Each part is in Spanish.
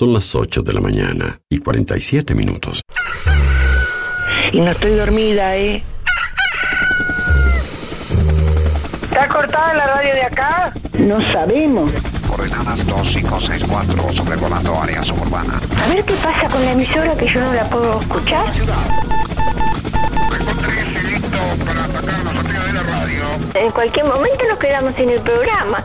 Son las 8 de la mañana y 47 minutos. Y no estoy dormida, ¿eh? ¿Está cortada la radio de acá? No sabemos. Coordenadas 2564 sobrevolando área suburbana. A ver qué pasa con la emisora que yo no la puedo escuchar. En cualquier momento nos quedamos sin el programa.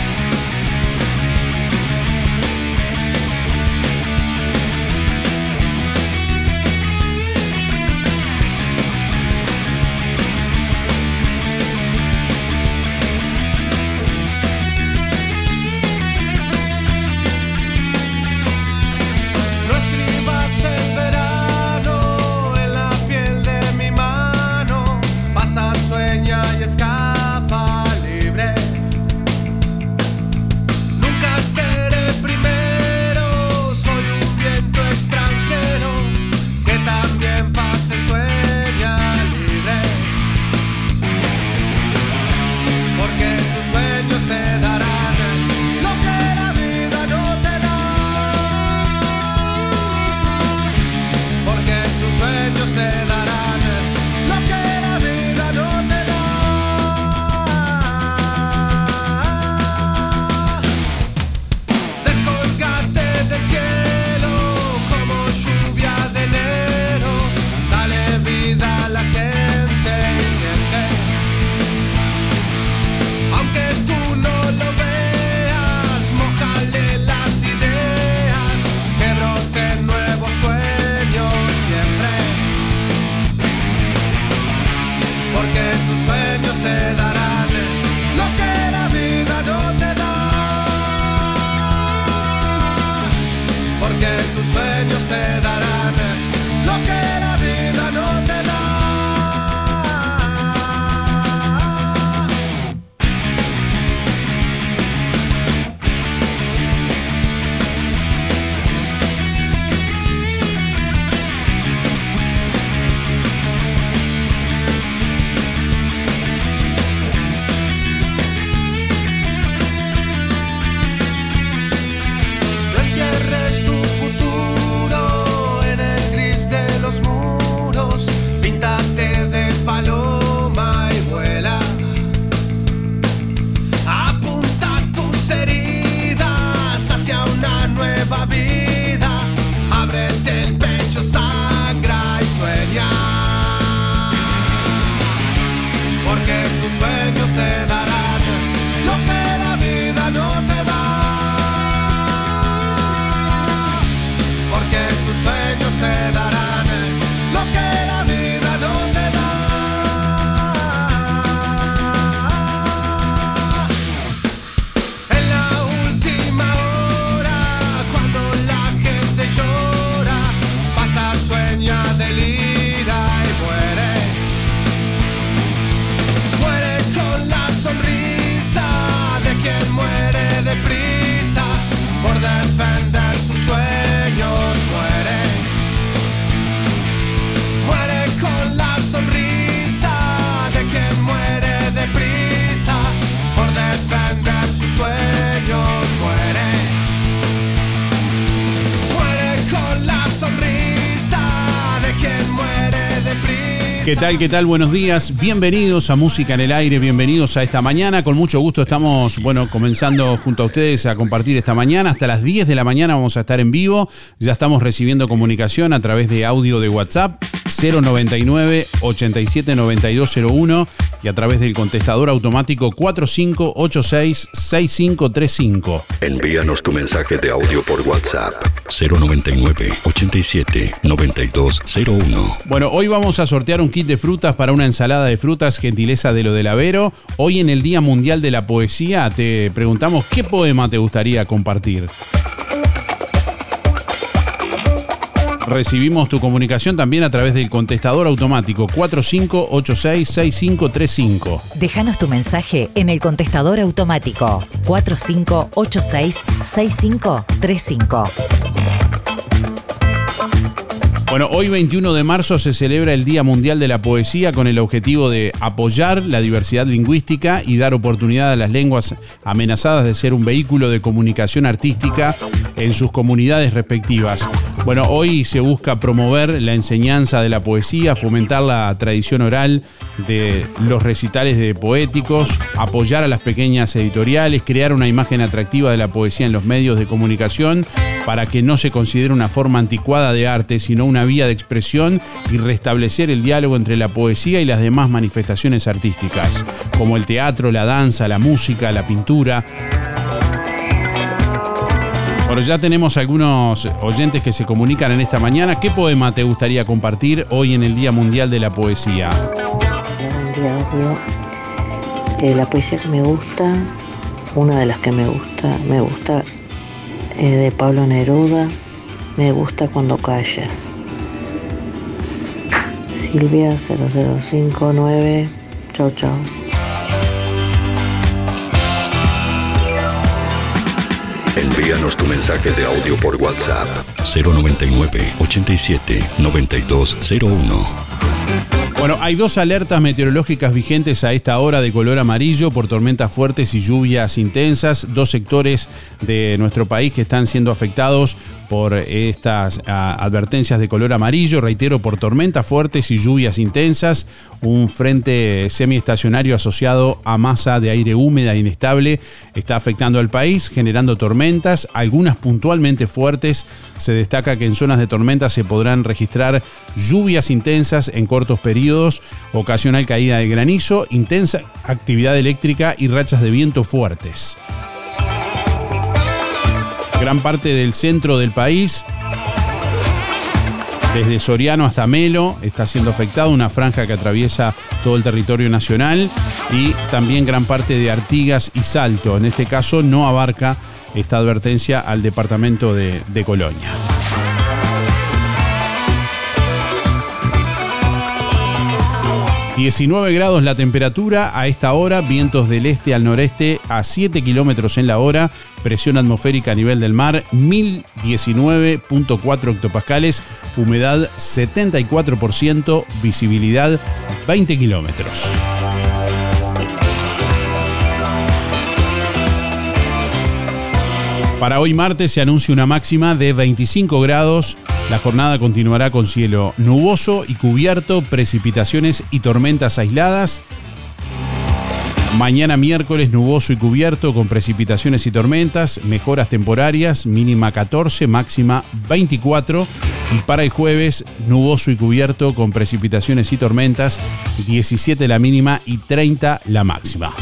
Tal? ¿Qué tal? Buenos días. Bienvenidos a Música en el Aire, bienvenidos a esta mañana. Con mucho gusto estamos, bueno, comenzando junto a ustedes a compartir esta mañana. Hasta las 10 de la mañana vamos a estar en vivo. Ya estamos recibiendo comunicación a través de audio de WhatsApp 099 879201 y a través del contestador automático 4586-6535. Envíanos tu mensaje de audio por WhatsApp 099 87 9201. Bueno, hoy vamos a sortear un kit de frutas para una ensalada de frutas gentileza de lo del Avero. Hoy en el Día Mundial de la Poesía te preguntamos qué poema te gustaría compartir. Recibimos tu comunicación también a través del contestador automático 4586-6535. Déjanos tu mensaje en el contestador automático 4586-6535. Bueno, hoy 21 de marzo se celebra el Día Mundial de la Poesía con el objetivo de apoyar la diversidad lingüística y dar oportunidad a las lenguas amenazadas de ser un vehículo de comunicación artística en sus comunidades respectivas. Bueno, hoy se busca promover la enseñanza de la poesía, fomentar la tradición oral de los recitales de poéticos, apoyar a las pequeñas editoriales, crear una imagen atractiva de la poesía en los medios de comunicación para que no se considere una forma anticuada de arte, sino una vía de expresión y restablecer el diálogo entre la poesía y las demás manifestaciones artísticas, como el teatro, la danza, la música, la pintura. Bueno, ya tenemos algunos oyentes que se comunican en esta mañana. ¿Qué poema te gustaría compartir hoy en el Día Mundial de la Poesía? Eh, la poesía que me gusta, una de las que me gusta, me gusta eh, de Pablo Neruda, me gusta cuando calles. Silvia 0059, chau chau. Envíanos tu mensaje de audio por WhatsApp 099 87 9201. Bueno, hay dos alertas meteorológicas vigentes a esta hora de color amarillo por tormentas fuertes y lluvias intensas. Dos sectores de nuestro país que están siendo afectados por estas ah, advertencias de color amarillo, reitero, por tormentas fuertes y lluvias intensas, un frente semiestacionario asociado a masa de aire húmeda e inestable está afectando al país, generando tormentas, algunas puntualmente fuertes. Se destaca que en zonas de tormenta se podrán registrar lluvias intensas en cortos periodos, ocasional caída de granizo, intensa actividad eléctrica y rachas de viento fuertes gran parte del centro del país. Desde Soriano hasta Melo está siendo afectado, una franja que atraviesa todo el territorio nacional y también gran parte de Artigas y Salto. En este caso no abarca esta advertencia al departamento de, de Colonia. 19 grados la temperatura a esta hora, vientos del este al noreste a 7 kilómetros en la hora, presión atmosférica a nivel del mar 1019.4 hectopascales, humedad 74%, visibilidad 20 kilómetros. Para hoy martes se anuncia una máxima de 25 grados. La jornada continuará con cielo nuboso y cubierto, precipitaciones y tormentas aisladas. Mañana miércoles nuboso y cubierto con precipitaciones y tormentas, mejoras temporarias, mínima 14, máxima 24. Y para el jueves nuboso y cubierto con precipitaciones y tormentas, 17 la mínima y 30 la máxima.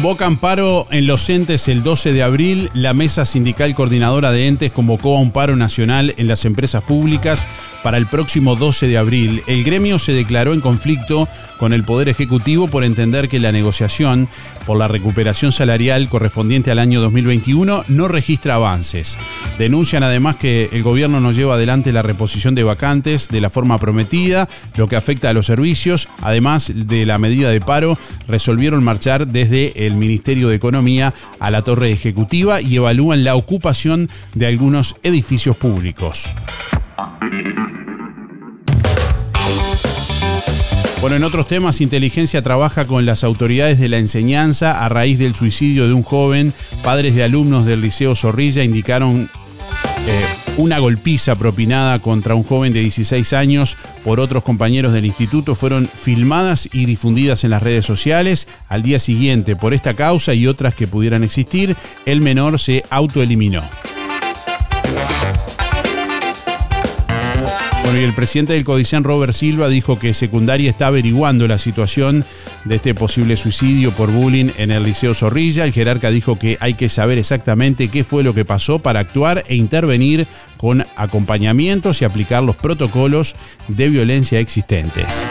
Convocan paro en los entes el 12 de abril. La mesa sindical coordinadora de entes convocó a un paro nacional en las empresas públicas para el próximo 12 de abril. El gremio se declaró en conflicto con el Poder Ejecutivo por entender que la negociación por la recuperación salarial correspondiente al año 2021 no registra avances. Denuncian además que el gobierno no lleva adelante la reposición de vacantes de la forma prometida, lo que afecta a los servicios. Además de la medida de paro, resolvieron marchar desde el Ministerio de Economía a la torre ejecutiva y evalúan la ocupación de algunos edificios públicos. Bueno, en otros temas, Inteligencia trabaja con las autoridades de la enseñanza a raíz del suicidio de un joven. Padres de alumnos del Liceo Zorrilla indicaron eh, una golpiza propinada contra un joven de 16 años por otros compañeros del instituto fueron filmadas y difundidas en las redes sociales. Al día siguiente, por esta causa y otras que pudieran existir, el menor se autoeliminó. Bueno, y el presidente del Codicen, Robert Silva, dijo que secundaria está averiguando la situación de este posible suicidio por bullying en el Liceo Zorrilla. El jerarca dijo que hay que saber exactamente qué fue lo que pasó para actuar e intervenir con acompañamientos y aplicar los protocolos de violencia existentes.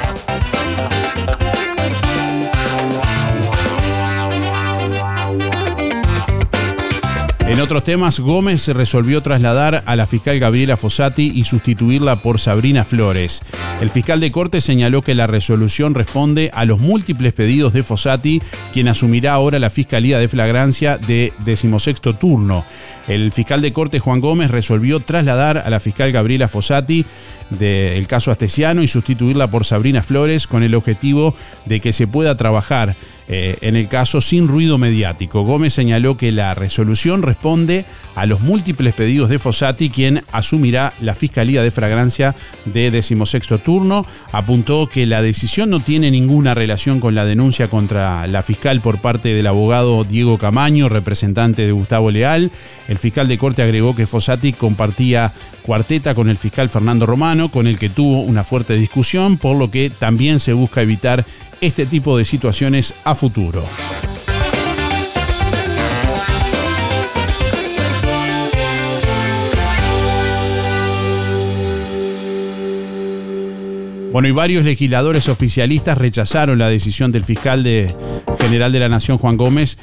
En otros temas, Gómez resolvió trasladar a la fiscal Gabriela Fossati y sustituirla por Sabrina Flores. El fiscal de corte señaló que la resolución responde a los múltiples pedidos de Fossati, quien asumirá ahora la fiscalía de flagrancia de decimosexto turno. El fiscal de corte Juan Gómez resolvió trasladar a la fiscal Gabriela Fossati del caso Astesiano y sustituirla por Sabrina Flores con el objetivo de que se pueda trabajar eh, en el caso sin ruido mediático. Gómez señaló que la resolución responde a los múltiples pedidos de Fossati, quien asumirá la Fiscalía de Fragrancia de decimosexto turno. Apuntó que la decisión no tiene ninguna relación con la denuncia contra la fiscal por parte del abogado Diego Camaño, representante de Gustavo Leal. El fiscal de corte agregó que Fossati compartía cuarteta con el fiscal Fernando Con el que tuvo una fuerte discusión, por lo que también se busca evitar este tipo de situaciones a futuro. Bueno, y varios legisladores oficialistas rechazaron la decisión del fiscal general de la Nación, Juan Gómez,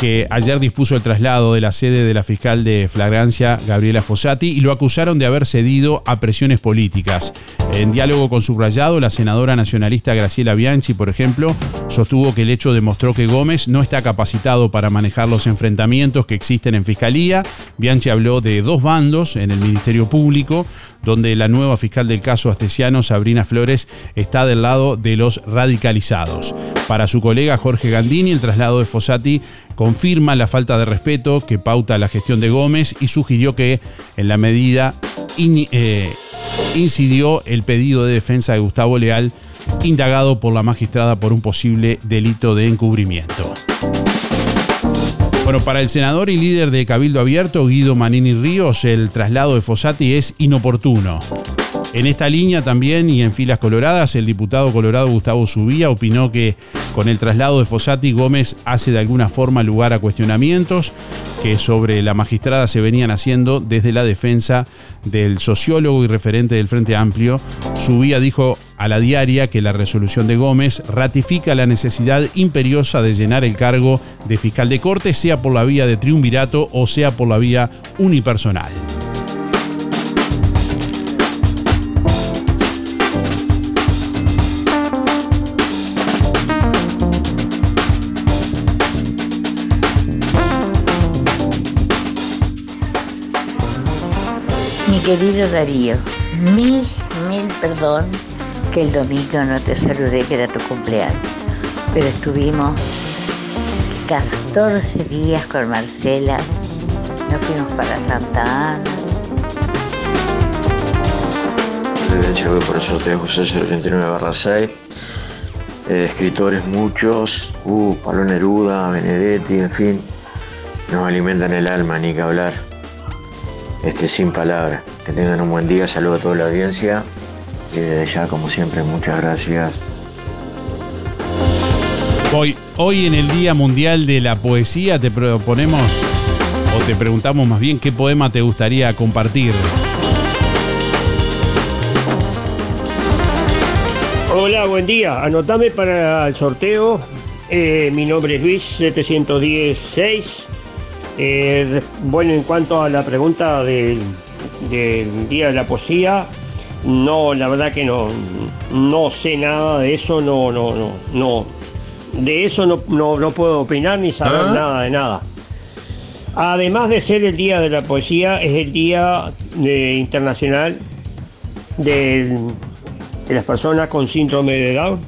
que ayer dispuso el traslado de la sede de la fiscal de flagrancia, Gabriela Fossati, y lo acusaron de haber cedido a presiones políticas. En diálogo con Subrayado, la senadora nacionalista Graciela Bianchi, por ejemplo, sostuvo que el hecho demostró que Gómez no está capacitado para manejar los enfrentamientos que existen en Fiscalía. Bianchi habló de dos bandos en el Ministerio Público, donde la nueva fiscal del caso astesiano, Sabrina Flores, está del lado de los radicalizados. Para su colega Jorge Gandini, el traslado de Fossati confirma la falta de respeto que pauta la gestión de Gómez y sugirió que en la medida eh, incidió el pedido de defensa de Gustavo Leal, indagado por la magistrada por un posible delito de encubrimiento. Bueno, para el senador y líder de Cabildo Abierto, Guido Manini Ríos, el traslado de Fossati es inoportuno. En esta línea también y en filas coloradas, el diputado colorado Gustavo Subía opinó que con el traslado de Fossati Gómez hace de alguna forma lugar a cuestionamientos que sobre la magistrada se venían haciendo desde la defensa del sociólogo y referente del Frente Amplio. Subía dijo a la diaria que la resolución de Gómez ratifica la necesidad imperiosa de llenar el cargo de fiscal de corte, sea por la vía de triunvirato o sea por la vía unipersonal. Querido Darío, mil, mil perdón que el domingo no te saludé, que era tu cumpleaños. Pero estuvimos 14 días con Marcela, nos fuimos para Santa Ana. Yo por el sorteo José 79 barra 6. Eh, escritores muchos, uh, Pablo Neruda, Benedetti, en fin, nos alimentan el alma, ni que hablar este, sin palabras. Que tengan un buen día, saludo a toda la audiencia y desde ya, como siempre, muchas gracias. Voy hoy en el Día Mundial de la Poesía te proponemos, o te preguntamos más bien, qué poema te gustaría compartir. Hola, buen día. Anotame para el sorteo. Eh, mi nombre es Luis 716. Eh, bueno, en cuanto a la pregunta del, del Día de la Poesía, no, la verdad que no, no sé nada de eso, no, no, no, no. De eso no, no, puedo opinar ni saber ¿Ah? nada de nada. Además de ser el Día de la Poesía, es el Día eh, Internacional de las personas con síndrome de Down.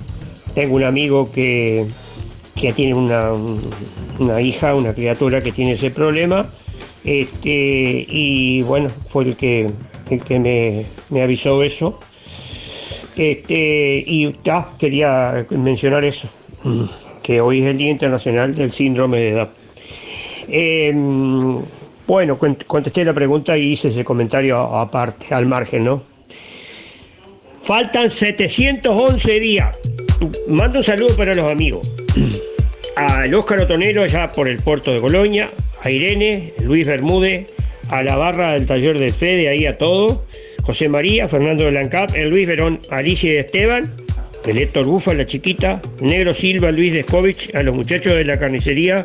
Tengo un amigo que, que tiene una, una hija, una criatura que tiene ese problema. Este, y bueno, fue el que el que me, avisó eso. Este, y ya quería mencionar eso, que hoy es el Día Internacional del Síndrome de Edad. Em, bueno, contesté la pregunta y hice ese comentario aparte, al margen, ¿no? Faltan 711 días. Mando un saludo para los amigos. Al Óscar Otonero, allá por el puerto de Colonia, a Irene, Luis Bermúdez, a la barra del taller de Fede, ahí a todo. José María, Fernando de Lancap, el Luis Verón, Alicia y Esteban, el Héctor Bufa, la chiquita, Negro Silva, Luis Descovich, a los muchachos de la carnicería,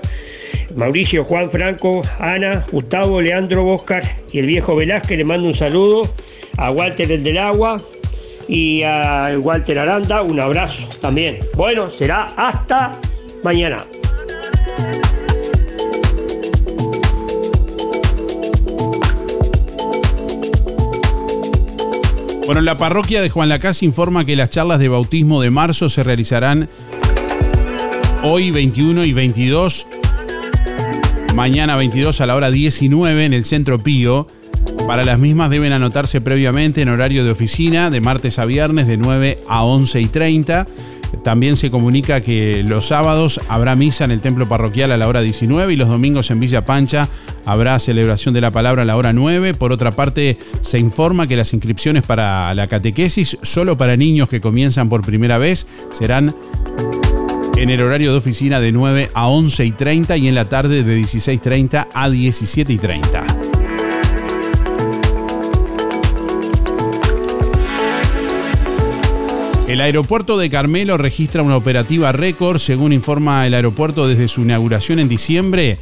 Mauricio, Juan Franco, Ana, Gustavo, Leandro, Oscar y el viejo Velázquez, le mando un saludo, a Walter el del agua y a Walter Aranda, un abrazo también. Bueno, será hasta mañana. Bueno, la parroquia de Juan Lacaz informa que las charlas de bautismo de marzo se realizarán hoy 21 y 22, mañana 22 a la hora 19 en el Centro Pío. Para las mismas deben anotarse previamente en horario de oficina de martes a viernes de 9 a 11 y 30 también se comunica que los sábados habrá misa en el templo parroquial a la hora 19 y los domingos en Villa Pancha habrá celebración de la palabra a la hora 9. Por otra parte, se informa que las inscripciones para la catequesis, solo para niños que comienzan por primera vez, serán en el horario de oficina de 9 a 11 y 30 y en la tarde de 16.30 a 17 y 30. El aeropuerto de Carmelo registra una operativa récord, según informa el aeropuerto desde su inauguración en diciembre.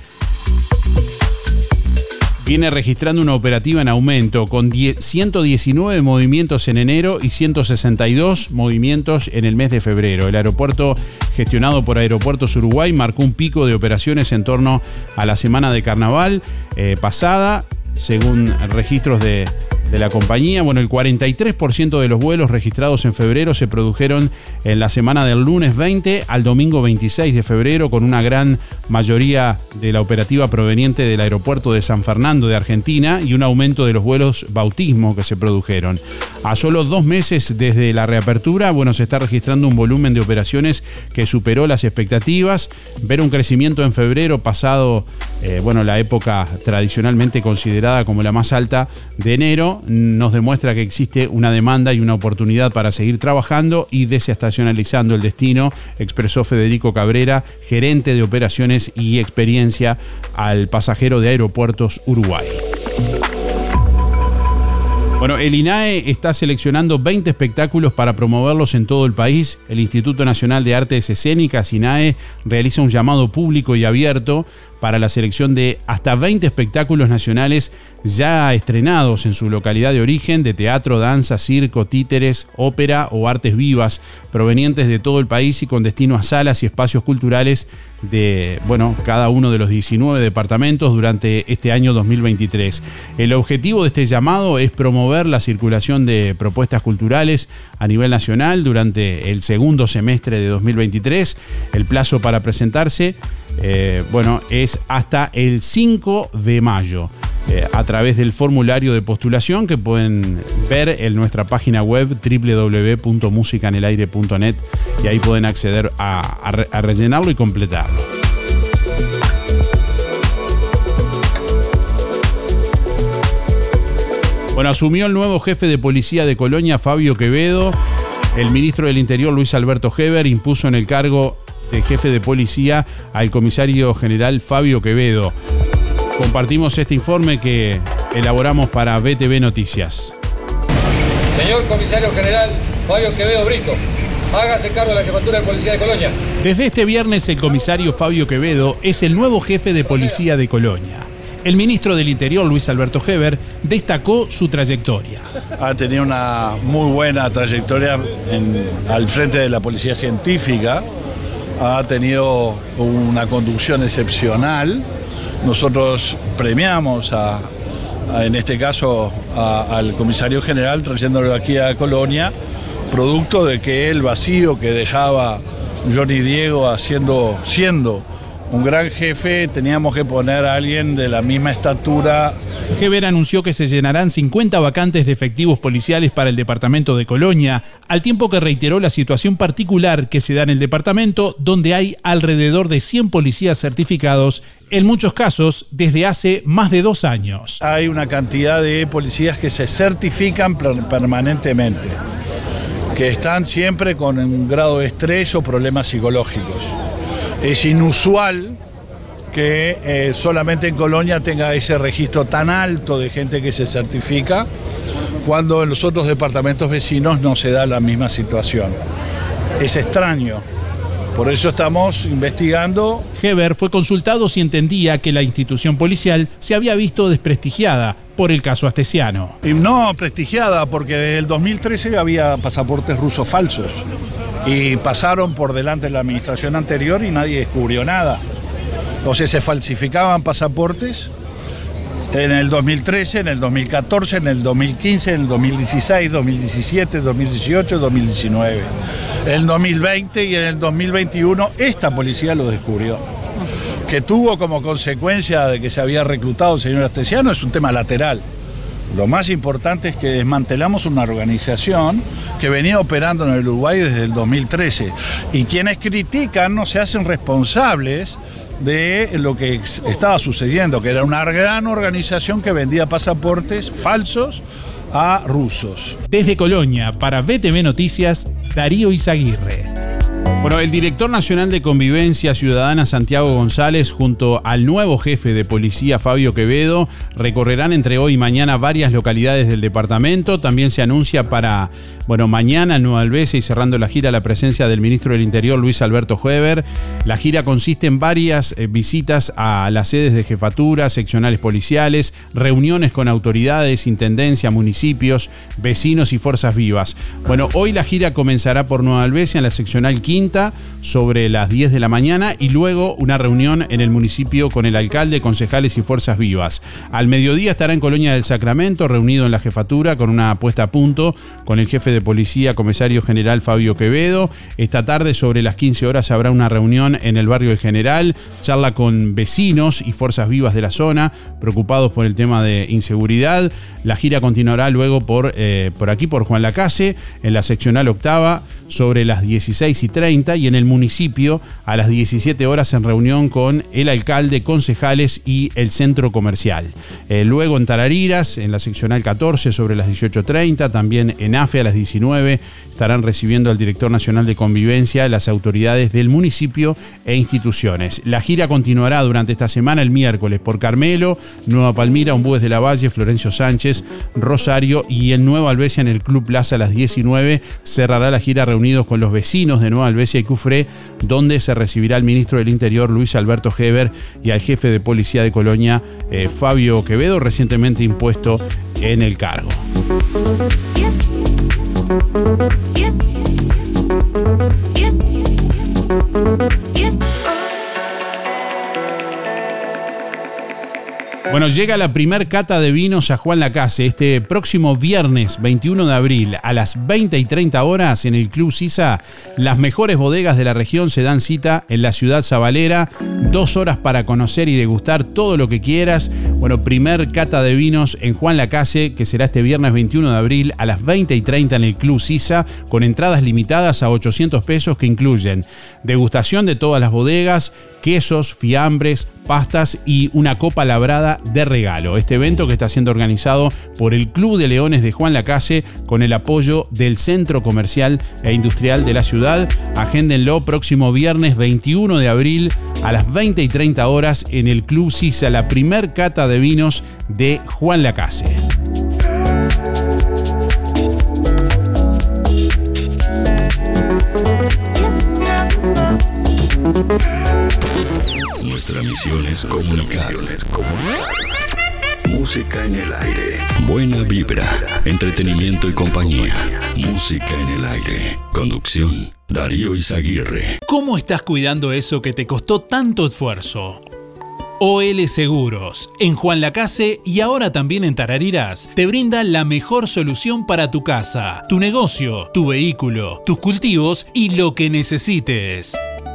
Viene registrando una operativa en aumento, con 119 movimientos en enero y 162 movimientos en el mes de febrero. El aeropuerto, gestionado por Aeropuertos Uruguay, marcó un pico de operaciones en torno a la semana de carnaval eh, pasada, según registros de, de la compañía. Bueno, el 43% de los vuelos registrados en febrero se produjeron en la semana del lunes 20 al domingo 26 de febrero, con una gran mayoría de la operativa proveniente del aeropuerto de San Fernando de Argentina y un aumento de los vuelos bautismo que se produjeron. A solo dos meses desde la reapertura, bueno, se está registrando un volumen de operaciones que superó las expectativas. Ver un crecimiento en febrero pasado, eh, bueno, la época tradicionalmente considerada como la más alta de enero, nos demuestra que existe una demanda y una oportunidad para seguir trabajando y desestacionalizando el destino, expresó Federico Cabrera, gerente de operaciones y experiencia al pasajero de Aeropuertos Uruguay. Bueno, el INAE está seleccionando 20 espectáculos para promoverlos en todo el país. El Instituto Nacional de Artes Escénicas, INAE, realiza un llamado público y abierto para la selección de hasta 20 espectáculos nacionales ya estrenados en su localidad de origen de teatro, danza, circo, títeres, ópera o artes vivas provenientes de todo el país y con destino a salas y espacios culturales de, bueno, cada uno de los 19 departamentos durante este año 2023. El objetivo de este llamado es promover la circulación de propuestas culturales a nivel nacional durante el segundo semestre de 2023. El plazo para presentarse eh, bueno, es hasta el 5 de mayo. Eh, a través del formulario de postulación que pueden ver en nuestra página web www.musicanelaire.net y ahí pueden acceder a rellenarlo y completarlo. Bueno, asumió el nuevo jefe de policía de Colonia, Fabio Quevedo. El ministro del Interior, Luis Alberto Heber, impuso en el cargo jefe de policía al comisario general Fabio Quevedo. Compartimos este informe que elaboramos para BTV Noticias. Señor comisario general Fabio Quevedo Brito, hágase cargo de la jefatura de policía de Colonia. Desde este viernes el comisario Fabio Quevedo es el nuevo jefe de policía de Colonia. El ministro del Interior, Luis Alberto Heber, destacó su trayectoria. Ha tenido una muy buena trayectoria al frente de la policía científica, ha tenido una conducción excepcional. Nosotros premiamos a, en este caso al comisario general trayéndolo aquí a Colonia, producto de que el vacío que dejaba Johnny Diego haciendo, siendo un gran jefe, teníamos que poner a alguien de la misma estatura. Heber anunció que se llenarán 50 vacantes de efectivos policiales para el departamento de Colonia, al tiempo que reiteró la situación particular que se da en el departamento, donde hay alrededor de 100 policías certificados, en muchos casos desde hace más de dos años. Hay una cantidad de policías que se certifican permanentemente, que están siempre con un grado de estrés o problemas psicológicos es inusual que eh, solamente en Colonia tenga ese registro tan alto de gente que se certifica, cuando en los otros departamentos vecinos no se da la misma situación. Es extraño. Por eso estamos investigando. Heber fue consultado si entendía que la institución policial se había visto desprestigiada por el caso astesiano. no prestigiada, porque desde el 2013 había pasaportes rusos falsos y pasaron por delante de la administración anterior y nadie descubrió nada. O sea, se falsificaban pasaportes en el 2013, en el 2014, en el 2015, en el 2016, 2017, 2018, 2019. En el 2020 y en el 2021 esta policía lo descubrió. Que tuvo como consecuencia de que se había reclutado el señor Astesiano es un tema lateral. Lo más importante es que desmantelamos una organización que venía operando en el Uruguay desde el 2013 y quienes critican no se hacen responsables de lo que estaba sucediendo, que era una gran organización que vendía pasaportes falsos a rusos. Desde Colonia, para BTV Noticias, Darío Izaguirre. Bueno, el director nacional de Convivencia Ciudadana Santiago González junto al nuevo jefe de policía Fabio Quevedo recorrerán entre hoy y mañana varias localidades del departamento. También se anuncia para, bueno, mañana en Nueva Albesia y cerrando la gira la presencia del ministro del Interior Luis Alberto Huever. La gira consiste en varias eh, visitas a las sedes de jefatura, seccionales policiales, reuniones con autoridades, intendencia, municipios, vecinos y fuerzas vivas. Bueno, hoy la gira comenzará por Nueva Albesia en la seccional sobre las 10 de la mañana y luego una reunión en el municipio con el alcalde, concejales y fuerzas vivas. Al mediodía estará en Colonia del Sacramento, reunido en la jefatura con una puesta a punto con el jefe de policía, comisario general Fabio Quevedo. Esta tarde, sobre las 15 horas, habrá una reunión en el barrio del General, charla con vecinos y fuerzas vivas de la zona, preocupados por el tema de inseguridad. La gira continuará luego por, eh, por aquí, por Juan Lacase, en la seccional octava, sobre las 16 y 30 y en el municipio a las 17 horas en reunión con el alcalde, concejales y el centro comercial. Eh, luego en Tarariras, en la seccional 14 sobre las 18.30, también en AFE a las 19 estarán recibiendo al director nacional de convivencia, las autoridades del municipio e instituciones. La gira continuará durante esta semana el miércoles por Carmelo, Nueva Palmira, Ombúes de la Valle, Florencio Sánchez, Rosario y en Nueva Albesia en el Club Plaza a las 19 cerrará la gira reunidos con los vecinos de Nueva Albesia y Cufré, donde se recibirá al ministro del Interior Luis Alberto Heber y al jefe de policía de Colonia eh, Fabio Quevedo, recientemente impuesto en el cargo. Bueno, llega la primer cata de vinos a Juan Lacase este próximo viernes 21 de abril a las 20 y 30 horas en el Club Sisa. Las mejores bodegas de la región se dan cita en la ciudad sabalera. Dos horas para conocer y degustar todo lo que quieras. Bueno, primer cata de vinos en Juan Lacase que será este viernes 21 de abril a las 20 y 30 en el Club Sisa con entradas limitadas a 800 pesos que incluyen degustación de todas las bodegas, quesos, fiambres, pastas y una copa labrada de regalo. Este evento que está siendo organizado por el Club de Leones de Juan Lacase con el apoyo del Centro Comercial e Industrial de la ciudad. Agéndenlo próximo viernes 21 de abril a las 20 y 30 horas en el Club Sisa, la primer cata de vinos de Juan Lacase. Nuestra misión es comunicar. Música en el aire. Buena vibra, entretenimiento y compañía. Música en el aire. Conducción, Darío Izaguirre. ¿Cómo estás cuidando eso que te costó tanto esfuerzo? OL Seguros, en Juan Lacase y ahora también en Tarariras, te brinda la mejor solución para tu casa, tu negocio, tu vehículo, tus cultivos y lo que necesites.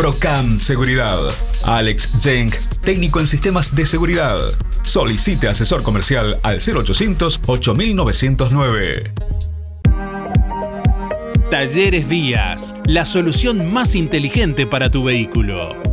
Procam Seguridad. Alex Zeng, técnico en sistemas de seguridad. Solicite asesor comercial al 0800 8909. Talleres Díaz, la solución más inteligente para tu vehículo.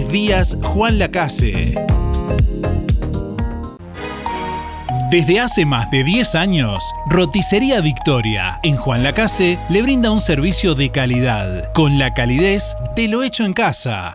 Díaz Juan Lacase. Desde hace más de 10 años, Roticería Victoria en Juan Lacase le brinda un servicio de calidad, con la calidez de lo hecho en casa.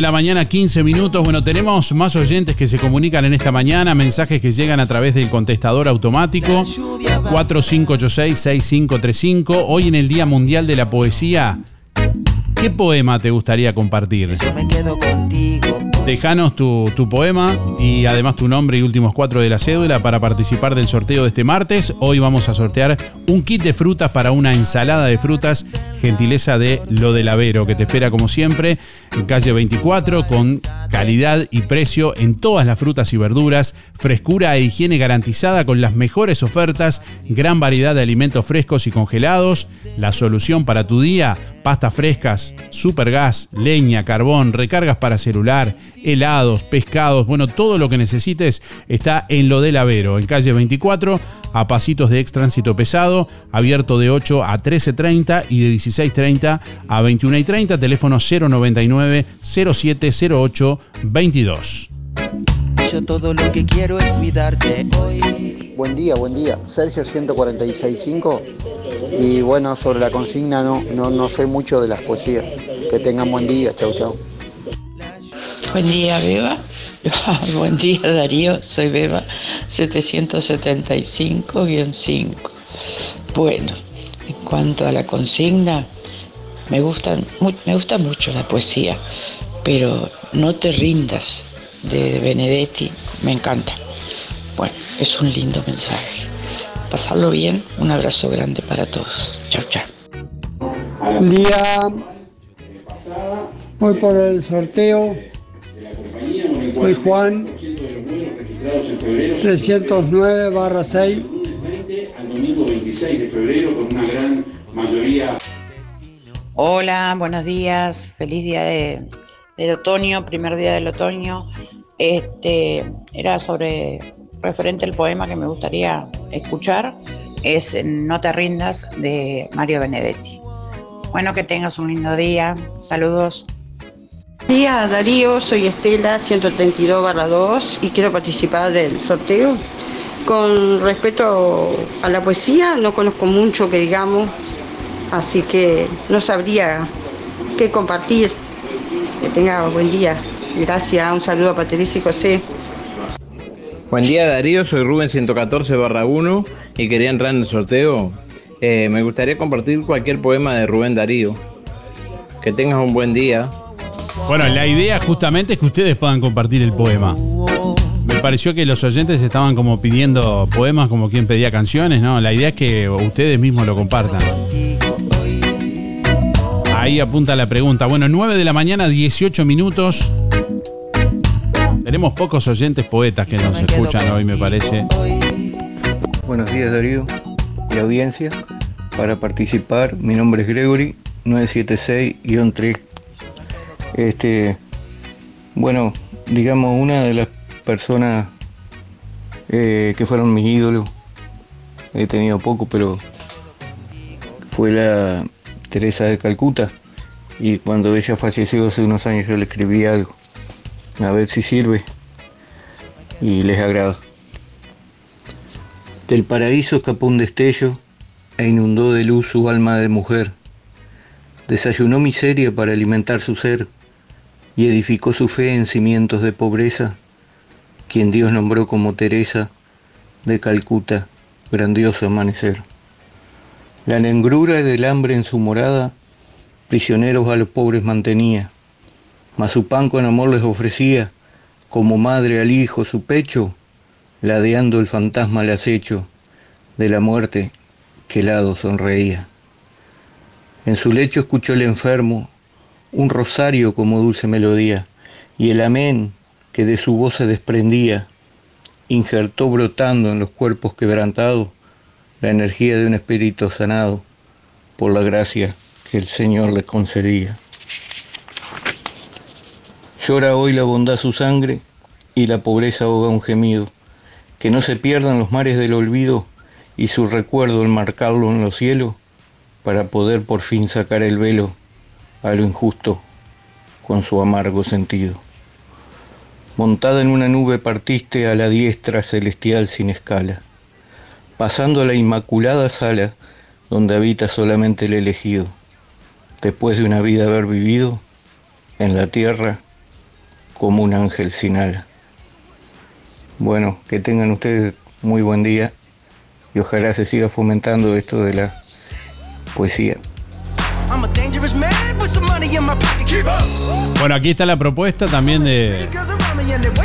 De la mañana, 15 minutos. Bueno, tenemos más oyentes que se comunican en esta mañana, mensajes que llegan a través del contestador automático 4586-6535. Hoy en el Día Mundial de la Poesía, ¿qué poema te gustaría compartir? me quedo contigo. Dejanos tu, tu, poema y además tu nombre y últimos cuatro de la cédula para participar del sorteo de este martes. Hoy vamos a sortear un kit de frutas para una ensalada de frutas, gentileza de Lo del Avero, que te espera como siempre en calle 24 con calidad y precio en todas las frutas y verduras, frescura e higiene garantizada con las mejores ofertas, gran variedad de alimentos frescos y congelados, la solución para tu día, pastas frescas, supergas, leña, carbón, recargas para celular, helados, pescados, bueno, todo lo que necesites está en lo del Avero, en calle 24, a pasitos de ex tránsito pesado, abierto de 8 a 13.30 y de 16.30 a 21.30, teléfono 099 0708 22. Yo todo lo que quiero es cuidarte hoy. Buen día, buen día. Sergio 1465. Y bueno, sobre la consigna no, no, no sé mucho de las poesías. Que tengan buen día. Chau, chau. Buen día, Beba. Buen día, Darío. Soy Beba 775-5. Bueno, en cuanto a la consigna, me, gustan, me gusta mucho la poesía, pero No te rindas de Benedetti me encanta. Bueno, es un lindo mensaje. Pasarlo bien, un abrazo grande para todos. Chao, chao. Buen día. Voy por el sorteo. Soy Juan. 309 barra 6. al domingo 26 de febrero con una gran mayoría. Hola, buenos días. Feliz día de- del otoño, primer día del otoño. Este era sobre referente al poema que me gustaría escuchar. Es No te rindas de Mario Benedetti. Bueno, que tengas un lindo día. Saludos. Día Darío, soy Estela 132 2 y quiero participar del sorteo. Con respecto a la poesía, no conozco mucho que digamos, así que no sabría qué compartir. Que tenga buen día. Gracias, un saludo para Teresa y José. Buen día Darío, soy Rubén 114 barra 1 y quería entrar en el sorteo. Eh, me gustaría compartir cualquier poema de Rubén Darío. Que tengas un buen día. Bueno, la idea justamente es que ustedes puedan compartir el poema. Me pareció que los oyentes estaban como pidiendo poemas como quien pedía canciones, ¿no? La idea es que ustedes mismos lo compartan. Ahí apunta la pregunta. Bueno, 9 de la mañana, 18 minutos. Tenemos pocos oyentes poetas que nos escuchan hoy, me parece. Buenos días Darío y audiencia. Para participar, mi nombre es Gregory 976-3. Este, bueno, digamos, una de las personas eh, que fueron mis ídolos, he tenido poco, pero fue la Teresa de Calcuta. Y cuando ella falleció hace unos años yo le escribí algo. A ver si sirve y les agrada. Del paraíso escapó un destello e inundó de luz su alma de mujer. Desayunó miseria para alimentar su ser y edificó su fe en cimientos de pobreza, quien Dios nombró como Teresa de Calcuta, grandioso amanecer. La negrura del hambre en su morada, prisioneros a los pobres mantenía, mas su pan con amor les ofrecía, como madre al hijo su pecho, ladeando el fantasma al acecho de la muerte que helado sonreía. En su lecho escuchó el enfermo un rosario como dulce melodía, y el amén que de su voz se desprendía, injertó brotando en los cuerpos quebrantados la energía de un espíritu sanado por la gracia que el Señor le concedía. Llora hoy la bondad su sangre y la pobreza ahoga un gemido, que no se pierdan los mares del olvido y su recuerdo enmarcarlo en los cielos para poder por fin sacar el velo a lo injusto con su amargo sentido. Montada en una nube partiste a la diestra celestial sin escala, pasando a la inmaculada sala donde habita solamente el elegido, después de una vida haber vivido en la tierra como un ángel sin ala. Bueno, que tengan ustedes muy buen día y ojalá se siga fomentando esto de la poesía. Bueno, aquí está la propuesta también de...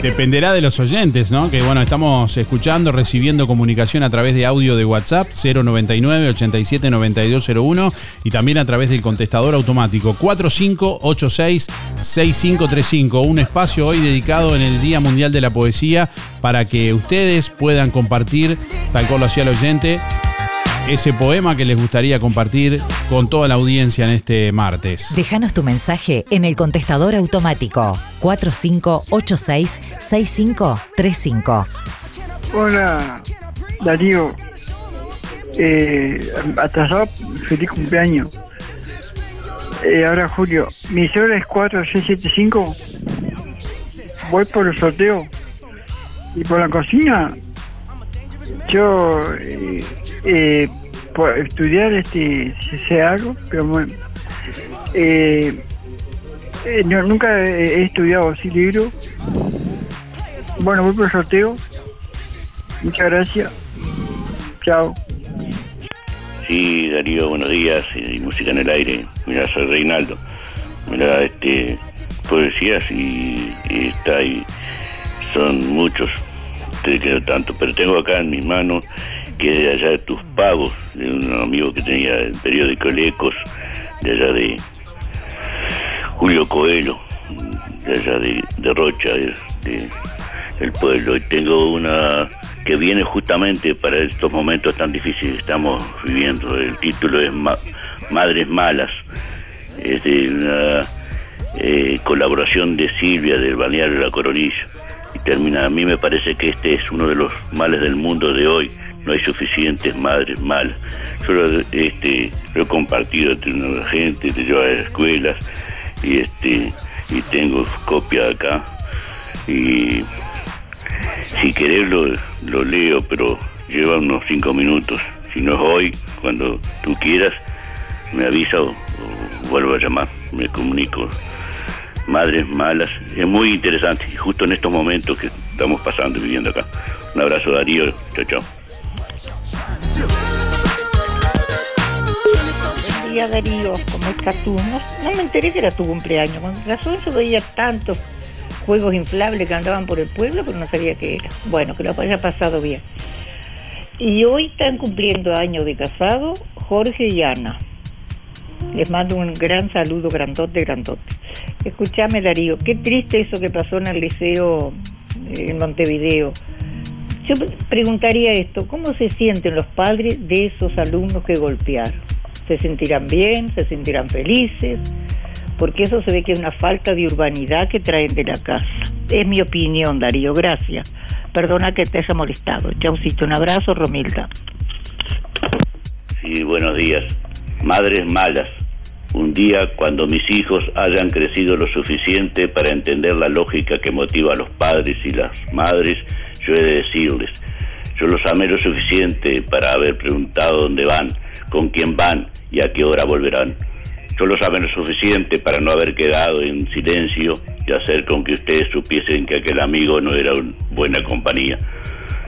Dependerá de los oyentes, ¿no? Que bueno, estamos escuchando, recibiendo comunicación a través de audio de WhatsApp 099 87 9201 y también a través del contestador automático 4586 6535. Un espacio hoy dedicado en el Día Mundial de la Poesía para que ustedes puedan compartir, tal cual lo hacía el oyente, ese poema que les gustaría compartir con toda la audiencia en este martes. Déjanos tu mensaje en el contestador automático 4586-6535. Hola, Darío. Eh, atrasado, feliz cumpleaños. Eh, ahora, Julio, mi cédula es 4675. Voy por el sorteo. Y por la cocina, yo eh, eh, por estudiar este, sé algo, pero bueno. Eh, Eh, no, nunca he, estudiado así libro. Bueno, voy por el sorteo. Muchas gracias. Chao. Sí, Darío, buenos días. Y música en el aire. Mira, soy Reinaldo. Mira, este, poesías y, y está ahí. Son muchos. Te quiero tanto, pero tengo acá en mis manos que de allá de tus pagos, de un amigo que tenía el periódico El Ecos, de allá de Julio Coelho, de allá de, de Rocha, de, de- el pueblo. Y tengo una que viene justamente para estos momentos tan difíciles que estamos viviendo. El título es Ma- Madres Malas. Es de una eh, colaboración de Silvia del Balneario La Coronilla. Y termina, a mí me parece que este es uno de los males del mundo de hoy. No hay suficientes madres malas. Yo lo, este, lo he compartido entre una gente, te llevo a las escuelas y este y tengo copia acá. Y si querés lo, lo leo, pero lleva unos cinco minutos. Si no es hoy, cuando tú quieras, me avisa o vuelvo a llamar, me comunico. Madres malas, es muy interesante, justo en estos momentos que estamos pasando viviendo acá. Un abrazo Darío, chao chao. Buen Darío, ¿cómo estás tú? No, no me enteré que era tu cumpleaños. Con razón yo veía tantos juegos inflables que andaban por el pueblo, pero no sabía qué era. Bueno, que lo haya pasado bien. Y hoy están cumpliendo años de casado Jorge y Ana. Les mando un gran saludo, grandote, grandote. Escúchame Darío, qué triste eso que pasó en el liceo eh, en Montevideo. Yo preguntaría esto, ¿cómo se sienten los padres de esos alumnos que golpearon? ¿Se sentirán bien? ¿Se sentirán felices? Porque eso se ve que es una falta de urbanidad que traen de la casa. Es mi opinión, Darío, gracias. Perdona que te haya molestado. Chaucito, un abrazo, Romilda. Sí, buenos días. Madres malas. Un día cuando mis hijos hayan crecido lo suficiente para entender la lógica que motiva a los padres y las madres, yo he de decirles, yo los amé lo suficiente para haber preguntado dónde van, con quién van y a qué hora volverán. Yo los amé lo suficiente para no haber quedado en silencio y hacer con que ustedes supiesen que aquel amigo no era una buena compañía.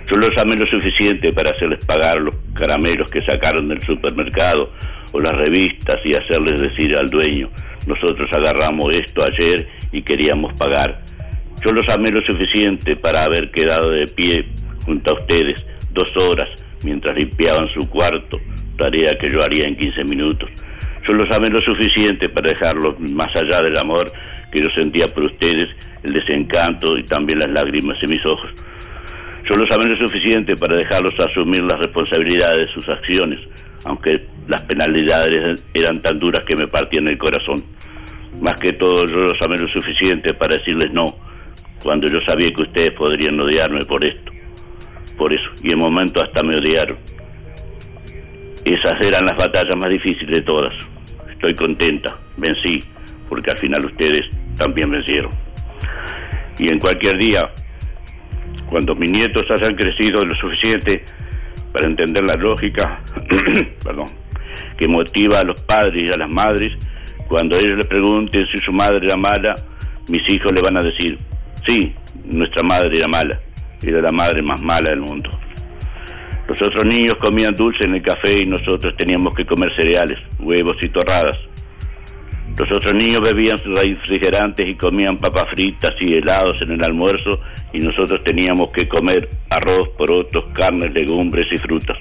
Yo los amé lo suficiente para hacerles pagar los caramelos que sacaron del supermercado o las revistas y hacerles decir al dueño, nosotros agarramos esto ayer y queríamos pagar. Yo los amé lo suficiente para haber quedado de pie junto a ustedes dos horas mientras limpiaban su cuarto, tarea que yo haría en 15 minutos. Yo los amé lo suficiente para dejarlos más allá del amor que yo sentía por ustedes, el desencanto y también las lágrimas en mis ojos. Yo los amé lo suficiente para dejarlos asumir las responsabilidades de sus acciones, aunque las penalidades eran tan duras que me partían el corazón. Más que todo, yo los amé lo suficiente para decirles no, cuando yo sabía que ustedes podrían odiarme por esto. Por eso, y en momento hasta me odiaron. Esas eran las batallas más difíciles de todas. Estoy contenta, vencí, porque al final ustedes también vencieron. Y en cualquier día, cuando mis nietos hayan crecido lo suficiente para entender la lógica, perdón, que motiva a los padres y a las madres, cuando ellos les pregunten si su madre era mala, mis hijos le van a decir, sí, nuestra madre era mala, era la madre más mala del mundo. Los otros niños comían dulce en el café y nosotros teníamos que comer cereales, huevos y torradas. Los otros niños bebían refrigerantes y comían papas fritas y helados en el almuerzo y nosotros teníamos que comer arroz, porotos, carnes, legumbres y frutas.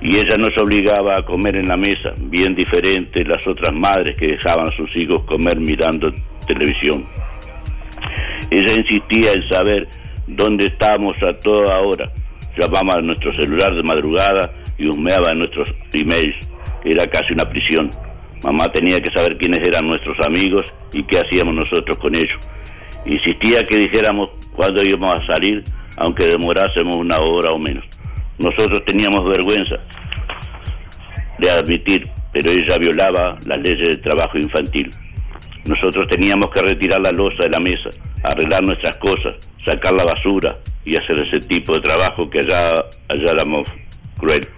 Y ella nos obligaba a comer en la mesa, bien diferente las otras madres que dejaban a sus hijos comer mirando televisión. Ella insistía en saber dónde estábamos a toda hora. Llamaba a nuestro celular de madrugada y husmeaba nuestros emails. Era casi una prisión. Mamá tenía que saber quiénes eran nuestros amigos y qué hacíamos nosotros con ellos. Insistía que dijéramos cuándo íbamos a salir, aunque demorásemos una hora o menos. Nosotros teníamos vergüenza de admitir, pero ella violaba las leyes del trabajo infantil. Nosotros teníamos que retirar la losa de la mesa, arreglar nuestras cosas, sacar la basura y hacer ese tipo de trabajo que allá, allá éramos cruel.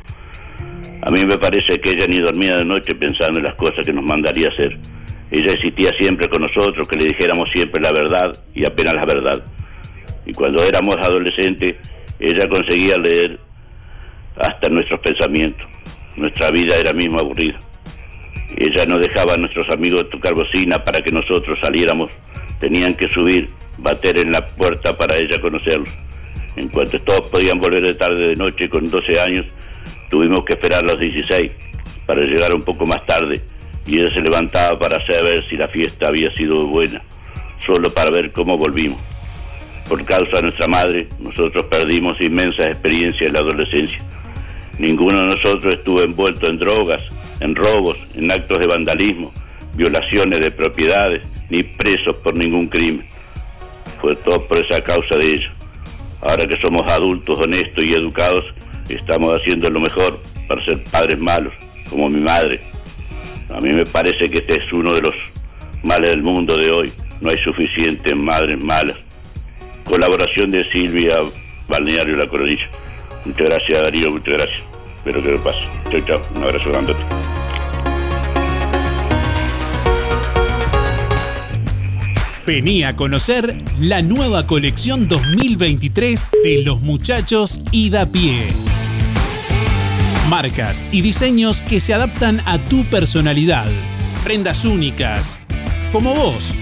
A mí me parece que ella ni dormía de noche pensando en las cosas que nos mandaría hacer. Ella insistía siempre con nosotros que le dijéramos siempre la verdad y apenas la verdad. Y cuando éramos adolescentes, ella conseguía leer hasta nuestros pensamientos. Nuestra vida era mismo aburrida. Ella no dejaba a nuestros amigos tocar bocina para que nosotros saliéramos. Tenían que subir, bater en la puerta para ella conocerlos. En cuanto todos podían volver de tarde de noche con 12 años, tuvimos que esperar a los 16 para llegar un poco más tarde y ella se levantaba para saber si la fiesta había sido buena, solo para ver cómo volvimos. Por causa de nuestra madre, nosotros perdimos inmensas experiencias en la adolescencia. Ninguno de nosotros estuvo envuelto en drogas, en robos, en actos de vandalismo, violaciones de propiedades, ni presos por ningún crimen. Fue todo por esa causa de ella. Ahora que somos adultos, honestos y educados, estamos haciendo lo mejor para ser padres malos, como mi madre. A mí me parece que este es uno de los males del mundo de hoy. No hay suficientes madres malas. Colaboración de Silvia Balneario La Coronilla. Muchas gracias Darío, muchas gracias. Espero que lo pase. Chao, chao. Un abrazo. Vení a conocer la nueva colección 2023 de los muchachos Ida Pie. Marcas y diseños que se adaptan a tu personalidad. Prendas únicas, como vos.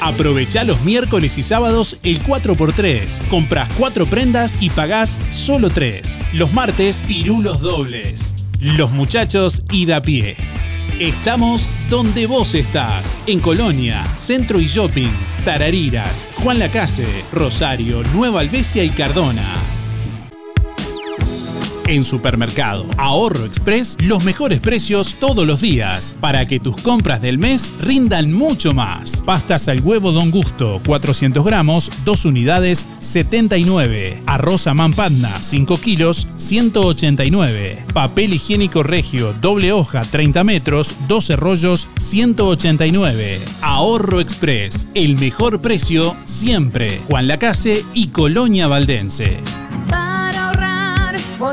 Aprovecha los miércoles y sábados el 4x3. Compras 4 prendas y pagás solo 3. Los martes, pirulos dobles. Los muchachos Ida Pie. Estamos donde vos estás. En Colonia, Centro y Shopping, Tarariras, Juan Lacase, Rosario, Nueva Albesia y Cardona. En Supermercado Ahorro Express, los mejores precios todos los días, para que tus compras del mes rindan mucho más. Pastas al huevo Don Gusto, 400 gramos, 2 unidades, 79. Arroz Amán Padna, 5 kilos, 189. Papel higiénico regio, doble hoja, 30 metros, 12 rollos, 189. Ahorro Express, el mejor precio siempre. Juan Lacase y Colonia Valdense.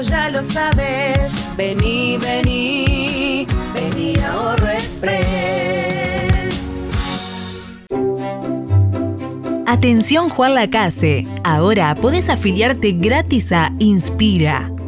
Ya lo sabes. Vení, vení, vení a Ahorro Express. Atención Juan Lacase, ahora podés afiliarte gratis a Inspira.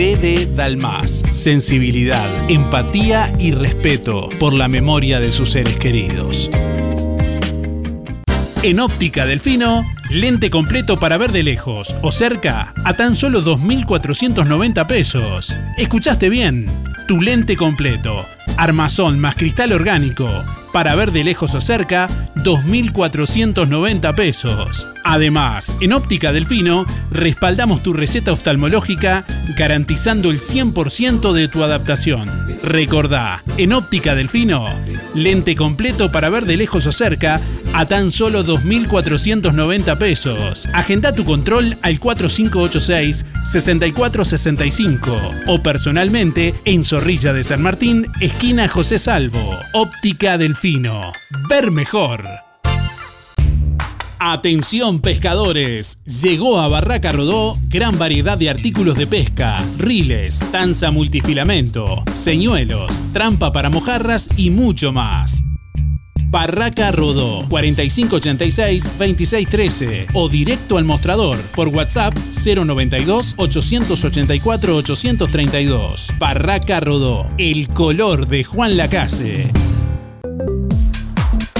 DD Dalmas. Sensibilidad, empatía y respeto por la memoria de sus seres queridos. En Óptica Delfino, lente completo para ver de lejos o cerca a tan solo 2.490 pesos. ¿Escuchaste bien? Tu lente completo. Armazón más cristal orgánico. Para ver de lejos o cerca, 2.490 pesos. Además, en Óptica Delfino, respaldamos tu receta oftalmológica garantizando el 100% de tu adaptación. Recordá, en Óptica Delfino, lente completo para ver de lejos o cerca a tan solo 2.490 pesos. Agenda tu control al 4586-6465 o personalmente en Zorrilla de San Martín, esquina José Salvo. Óptica Delfino. Ver mejor. Atención pescadores, llegó a Barraca Rodó gran variedad de artículos de pesca, riles, tanza multifilamento, señuelos, trampa para mojarras y mucho más. Barraca Rodó 4586-2613 o directo al mostrador por WhatsApp 092 884 832. Barraca Rodó, el color de Juan Lacase.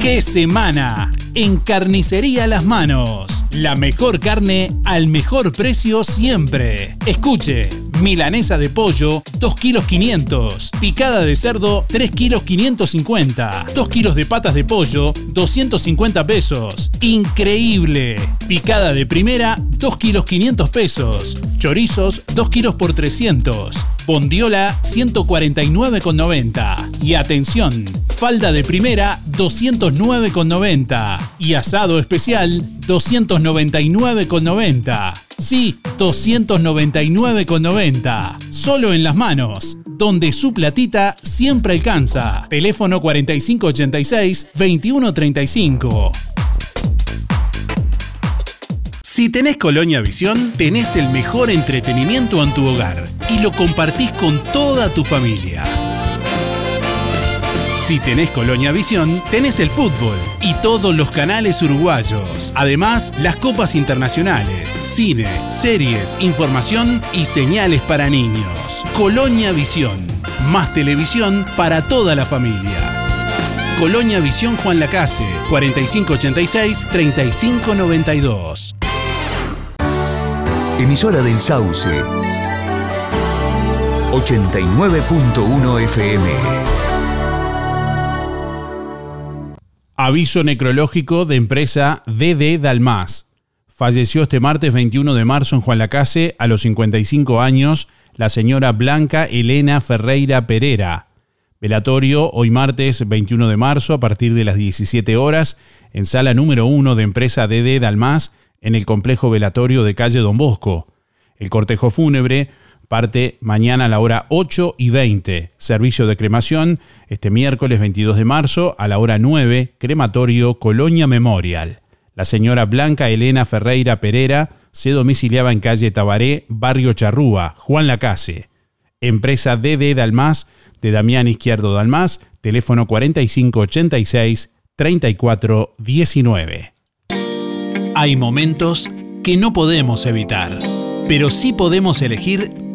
¡Qué semana! En Carnicería Las Manos. La mejor carne al mejor precio siempre. Escuche, milanesa de pollo, 2 kilos 500. Picada de cerdo, 3 kilos 550. 2 kilos de patas de pollo, 250 pesos. Increíble. Picada de primera, 2 kilos 500 pesos. Chorizos, 2 kilos por 300. Bondiola 149,90. Y atención, falda de primera 209,90. Y asado especial 299,90. Sí, 299,90. Solo en las manos, donde su platita siempre alcanza. Teléfono 4586-2135. Si tenés Colonia Visión, tenés el mejor entretenimiento en tu hogar y lo compartís con toda tu familia. Si tenés Colonia Visión, tenés el fútbol y todos los canales uruguayos. Además, las copas internacionales, cine, series, información y señales para niños. Colonia Visión. Más televisión para toda la familia. Colonia Visión Juan Lacase, 4586-3592. Emisora del Sauce. 89.1 FM. Aviso necrológico de empresa DD Dalmas. Falleció este martes 21 de marzo en Juan Lacase a los 55 años la señora Blanca Elena Ferreira Pereira. Velatorio hoy martes 21 de marzo a partir de las 17 horas en sala número 1 de empresa DD Dalmas en el complejo velatorio de calle Don Bosco. El cortejo fúnebre parte mañana a la hora 8 y 20. Servicio de cremación este miércoles 22 de marzo a la hora 9, crematorio Colonia Memorial. La señora Blanca Elena Ferreira Pereira se domiciliaba en calle Tabaré, barrio Charrúa, Juan Lacase. Empresa DD Dalmas de Damián Izquierdo Dalmas, teléfono 4586 3419. Hay momentos que no podemos evitar, pero sí podemos elegir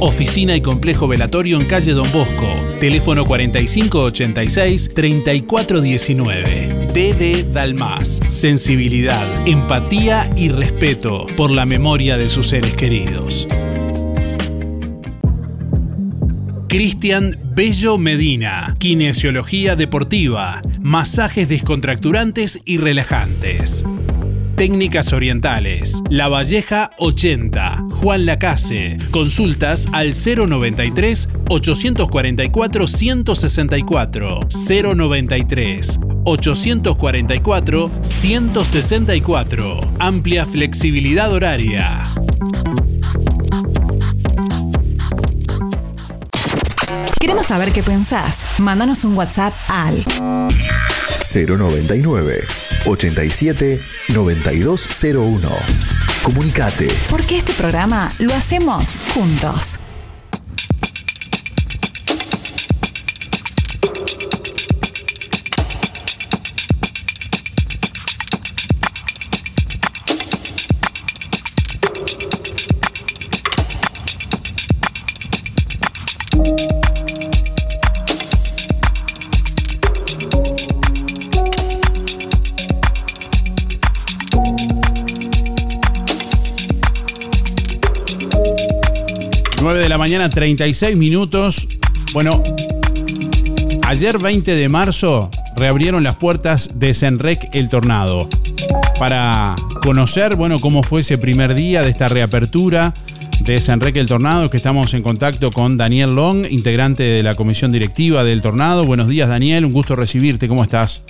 Oficina y complejo velatorio en calle Don Bosco. Teléfono 4586-3419. DD Dalmas. Sensibilidad, empatía y respeto por la memoria de sus seres queridos. Cristian Bello Medina. Kinesiología deportiva. Masajes descontracturantes y relajantes. Técnicas Orientales. La Valleja 80. Juan Lacase. Consultas al 093 844 164. 093 844 164. Amplia flexibilidad horaria. Queremos saber qué pensás. Mándanos un WhatsApp al 099 87 9201. Comunicate. Porque este programa lo hacemos juntos. Mañana, 36 minutos. Bueno, ayer 20 de marzo reabrieron las puertas de Senrec El Tornado para conocer, bueno, cómo fue ese primer día de esta reapertura de Senrec El Tornado, que estamos en contacto con Daniel Long, integrante de la comisión directiva del Tornado. Buenos días, Daniel, un gusto recibirte, ¿cómo estás?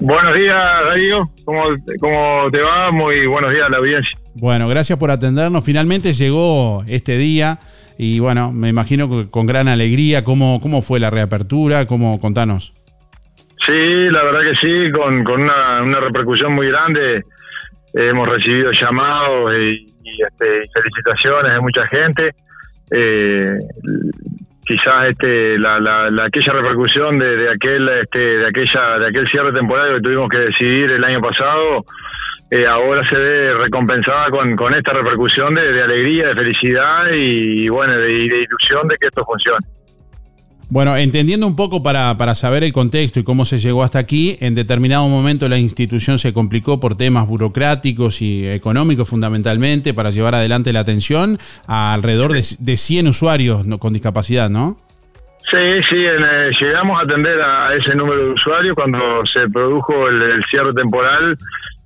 Buenos días, Darío. ¿Cómo, ¿Cómo te va? Muy buenos días la audiencia. Bueno, gracias por atendernos. Finalmente llegó este día y bueno, me imagino que con gran alegría. ¿Cómo, cómo fue la reapertura? ¿Cómo, contanos. Sí, la verdad que sí, con, con una, una repercusión muy grande. Hemos recibido llamados y, y, este, felicitaciones de mucha gente. Eh, quizás este, la, la, la- aquella repercusión de, de aquel este, de aquella de aquel cierre temporal que tuvimos que decidir el año pasado eh, ahora se ve recompensada con, con esta repercusión de, de alegría, de felicidad y, bueno, de, ilusión de que esto funcione. Bueno, entendiendo un poco para, para saber el contexto y cómo se llegó hasta aquí, en determinado momento la institución se complicó por temas burocráticos y económicos fundamentalmente para llevar adelante la atención a alrededor de, de 100 usuarios no- con discapacidad, ¿no? Sí, sí, en, eh, llegamos a atender a, a ese número de usuarios cuando se produjo el, el cierre temporal.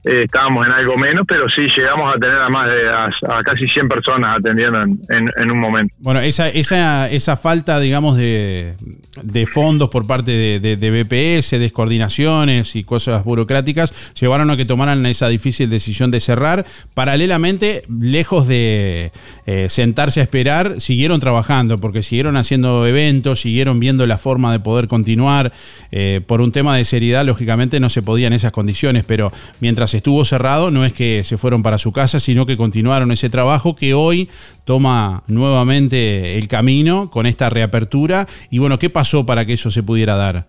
Eh, estábamos en algo menos, pero sí llegamos a tener a más de a, casi 100 personas atendiendo en, en- en un momento. Bueno, esa, esa, esa falta, digamos, de, de fondos por parte de, de- de BPS, descoordinaciones y cosas burocráticas, llevaron a que tomaran esa difícil decisión de cerrar. Paralelamente, lejos de eh, sentarse a esperar, siguieron trabajando, porque siguieron haciendo eventos, siguieron viendo la forma de poder continuar. Eh, por un tema de seriedad, lógicamente, no se podía en esas condiciones, pero mientras estuvo cerrado, no es que se fueron para su casa, sino que continuaron ese trabajo que hoy toma nuevamente el camino con esta reapertura. Y bueno, ¿qué pasó para que eso se pudiera dar?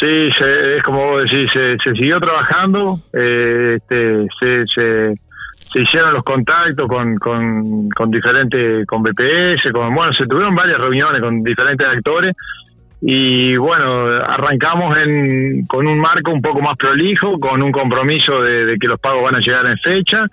Sí, se- es como vos decís, se, siguió trabajando, eh, este, se, se, se hicieron los contactos con, con, con diferentes, con BPS, con, bueno, se tuvieron varias reuniones con diferentes actores y bueno, arrancamos en, con un marco un poco más prolijo, con un compromiso de, que los pagos van a llegar en fecha.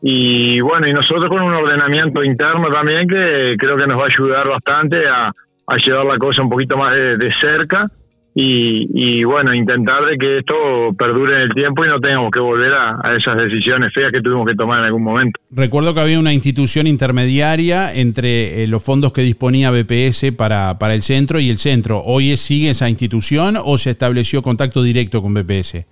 Y bueno, y nosotros con un ordenamiento interno también que creo que nos va a ayudar bastante a, a llevar la cosa un poquito más de cerca y, y bueno, intentar de que esto perdure en el tiempo y no tengamos que volver a, esas decisiones feas que tuvimos que tomar en algún momento. Recuerdo que había una institución intermediaria entre eh, los fondos que disponía BPS para, para el centro y el centro. ¿Hoy sigue esa institución o se estableció contacto directo con BPS?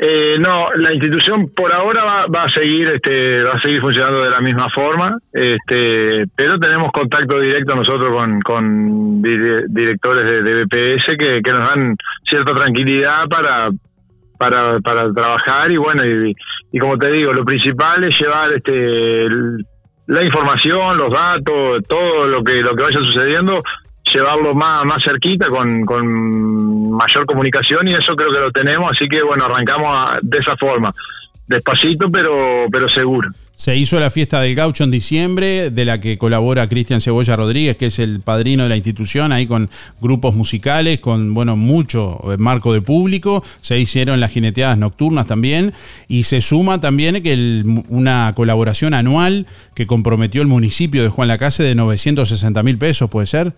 Eh, no, la institución por ahora va, va a seguir, este, va a seguir funcionando de la misma forma, este, pero tenemos contacto directo nosotros con, con dire- directores de, de BPS que, nos dan cierta tranquilidad para, para, para trabajar y bueno, y, y como te digo, lo principal es llevar este, la información, los datos, todo lo que, lo que vaya sucediendo, llevarlo más, más cerquita con, con mayor comunicación y eso creo que lo tenemos, así que bueno, arrancamos a- de esa forma, despacito pero, pero seguro. Se hizo la fiesta del gaucho en diciembre, de la que colabora Cristian Cebolla Rodríguez, que es el padrino de la institución, ahí con grupos musicales, con bueno mucho marco de público. Se hicieron las jineteadas nocturnas también. Y se suma también que el- una colaboración anual que comprometió el municipio de Juan Lacase de 960 mil pesos, ¿puede ser?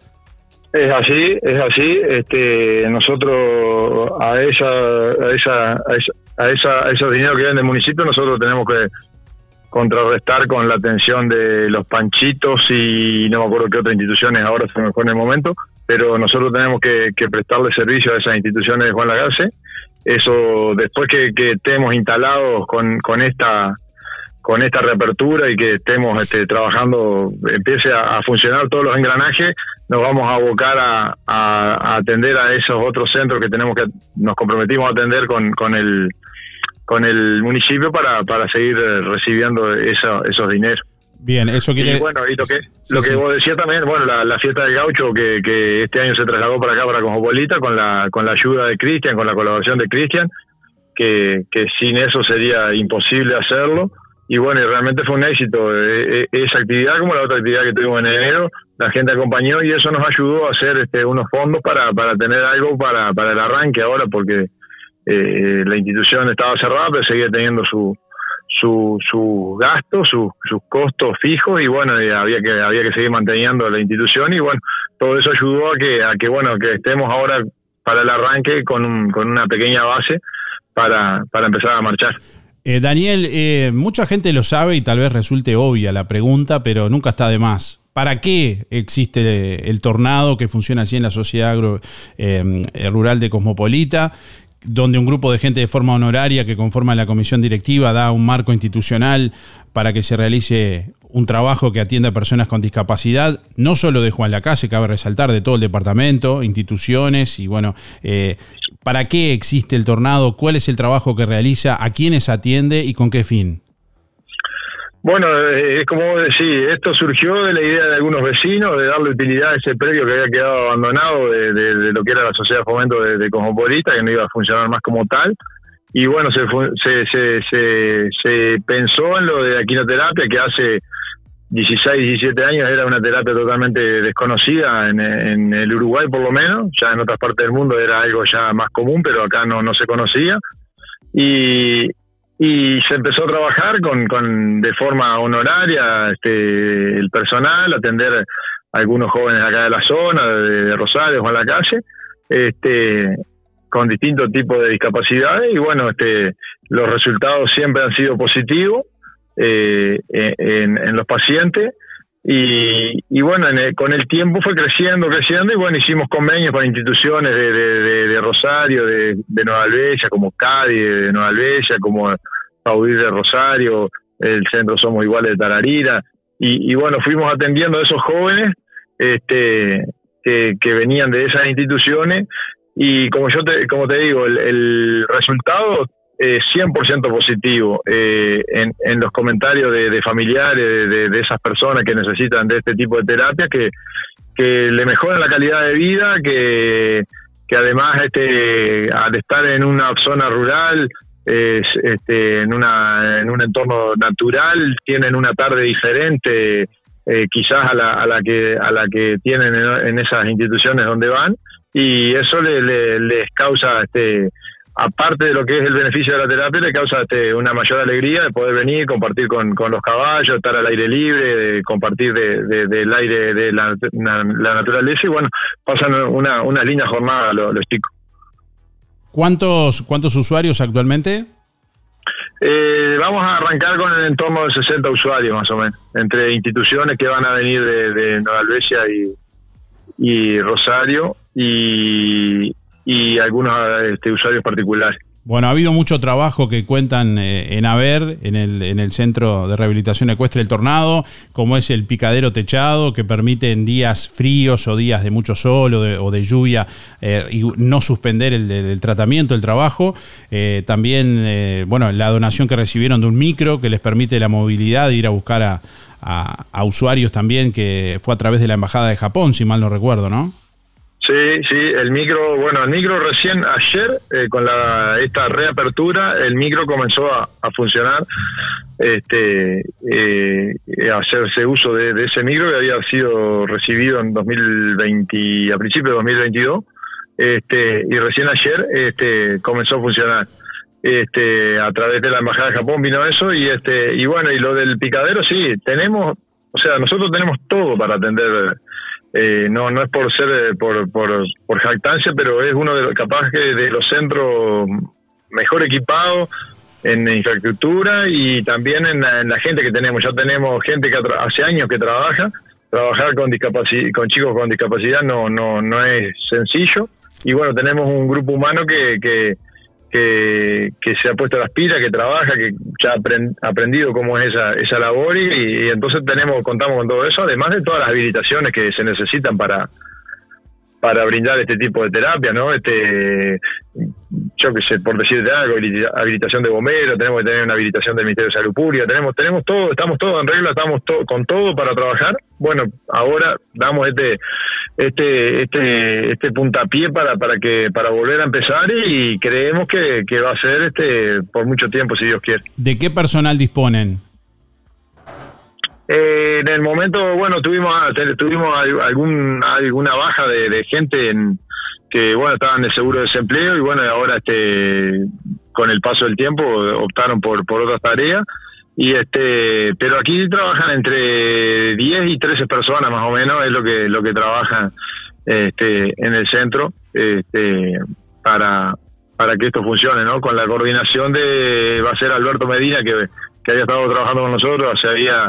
Es así, es así. Este, nosotros a esa, a esa, a esa, a esa, a esos dineros que vienen del municipio, nosotros tenemos que contrarrestar con la atención de los panchitos y no me acuerdo qué otras instituciones ahora se me en el momento, pero nosotros tenemos que, prestarle servicio a esas instituciones de Juan Lagase. Eso después que, que estemos instalados con, con esta con esta reapertura y que estemos este, trabajando, empiece a, a funcionar todos los engranajes, nos vamos a abocar a, a- a atender a esos otros centros que tenemos que nos comprometimos a atender con, con el con el municipio para, para seguir eh, recibiendo esa- esos dineros. Bien, eso quiere Y bueno, y lo que, lo que sí. vos decías también, bueno, la, la fiesta del gaucho que, que este año se trasladó para acá, para Cosmopolita, con la, con la ayuda de Cristian, con la colaboración de Cristian, que, que sin eso sería imposible hacerlo. Y bueno, realmente fue un éxito. Eh, eh, esa actividad, como la otra actividad que tuvimos en enero, la gente acompañó y eso nos ayudó a hacer este, unos fondos para, para tener algo para, para el arranque ahora, porque eh, la institución estaba cerrada, pero seguía teniendo su, su, su gasto, su- sus costos fijos y bueno, había que había que seguir manteniendo la institución y bueno, todo eso ayudó a que a que bueno, que estemos ahora para el arranque con, un- con una pequeña base para, para empezar a marchar. Eh, Daniel, eh, mucha gente lo sabe y tal vez resulte obvia la pregunta, pero nunca está de más. ¿Para qué existe el tornado que funciona así en la sociedad agro- eh, eh, rural de Cosmopolita? donde un grupo de gente de forma honoraria que conforma la comisión directiva da un marco institucional para que se realice un trabajo que atienda a personas con discapacidad, no solo de Juan Lacase, cabe resaltar, de todo el departamento, instituciones y bueno, eh, ¿para qué existe el tornado? ¿Cuál es el trabajo que realiza? ¿A quiénes atiende y con qué fin? Bueno, eh, es como vos decís, esto surgió de la idea de algunos vecinos de darle utilidad a ese predio que había quedado abandonado de, de- de lo que era la sociedad de fomento de, de que no iba a funcionar más como tal. Y bueno, se, se, se, se pensó en lo de la quinoterapia, que hace 16, 17 años era una terapia totalmente desconocida en, en el Uruguay por lo menos, ya en otras partes del mundo era algo ya más común, pero acá no, no se conocía. Y, y se empezó a trabajar con, con de forma honoraria este, el personal, atender a algunos jóvenes acá de la zona, de, de Rosario, Juan la calle, este, con distintos tipos de discapacidades. Y bueno, este, los resultados siempre han sido positivos eh, en, en los pacientes. Y, y bueno, en el- con el tiempo fue creciendo, creciendo y bueno, hicimos convenios con instituciones de, de- de- de Rosario, de, Nueva Albesia, como Cádiz de Nueva Albesia, como Paudir de Rosario, el Centro Somos Iguales de Tararira. Y, y bueno, fuimos atendiendo a esos jóvenes este, que, que venían de esas instituciones. Y como yo te, como te digo, el, el resultado es 100% positivo eh, en, en los comentarios de, familiares, de, de- esas personas que necesitan de este tipo de terapia, que, que le mejoran la calidad de vida, que, que además este, al estar en una zona rural, es, este, en, una, en un entorno natural, tienen una tarde diferente eh, quizás a la, a la que a la que tienen en, en esas instituciones donde van y eso le- le- les causa este aparte de lo que es el beneficio de la terapia le causa este, una mayor alegría de poder venir compartir con, con los caballos estar al aire libre de compartir de- de- del aire de la, na- la naturaleza y bueno pasan una, una linda jornada los, los chicos ¿Cuántos, ¿Cuántos usuarios actualmente? Eh, vamos a arrancar con el entorno de 60 usuarios más o menos, entre instituciones que van a venir de, de Nueva Albesia y, y Rosario y, y algunos este, usuarios particulares. Bueno, ha habido mucho trabajo que cuentan eh, en haber en el, en el Centro de Rehabilitación Ecuestre El Tornado, como es el picadero techado, que permite en días fríos o días de mucho sol o de, o de lluvia eh, no suspender el, tratamiento, el trabajo. Eh, también, bueno, la donación que recibieron de un micro que les permite la movilidad de ir a buscar a usuarios también, que fue a través de la Embajada de Japón, si mal no recuerdo, ¿no? Sí, sí, el micro, bueno, el micro recién ayer, eh, con la, esta reapertura, el micro comenzó a, a funcionar, este, eh, a hacerse uso de, de ese micro que había sido recibido en 2020, a principios de 2022, este, y recién ayer este, comenzó a funcionar. Este, a través de la embajada de Japón vino eso y este y bueno y lo del picadero sí tenemos o sea nosotros tenemos todo para atender eh, no no es por ser eh, por, por, por jactancia pero es uno de los capaz que de los centros mejor equipados en infraestructura y también en la, en la gente que tenemos. Ya tenemos gente que hace años que trabaja. Trabajar con con chicos con discapacidad no no no es sencillo. Y bueno tenemos un grupo humano que, que que, que se ha puesto las pilas, que trabaja, que ya ha apren- ha aprendido cómo es esa, esa labor y, y entonces tenemos contamos con todo eso, además de todas las habilitaciones que se necesitan para para brindar este tipo de terapia, ¿no? Este, yo que sé, por decirte algo, habilita- habilitación de bomberos, tenemos que tener una habilitación del Ministerio de Salud Pública, tenemos, tenemos todo, estamos todos en regla, estamos con todo para trabajar. Bueno, ahora damos este, este, este, este puntapié para, para que, para volver a empezar y creemos que, que va a ser este por mucho tiempo, si Dios quiere. ¿De qué personal disponen? Eh, en el momento, bueno, tuvimos te- tuvimos al- algún alguna baja de, de gente en, que bueno estaban de seguro de desempleo y bueno ahora este con el paso del tiempo optaron por por otras tareas. Y este pero aquí trabajan entre 10 y 13 personas más o menos es lo que lo que trabajan este en el centro este para para que esto funcione no con la coordinación de va a ser Alberto Medina que que había estado trabajando con nosotros se había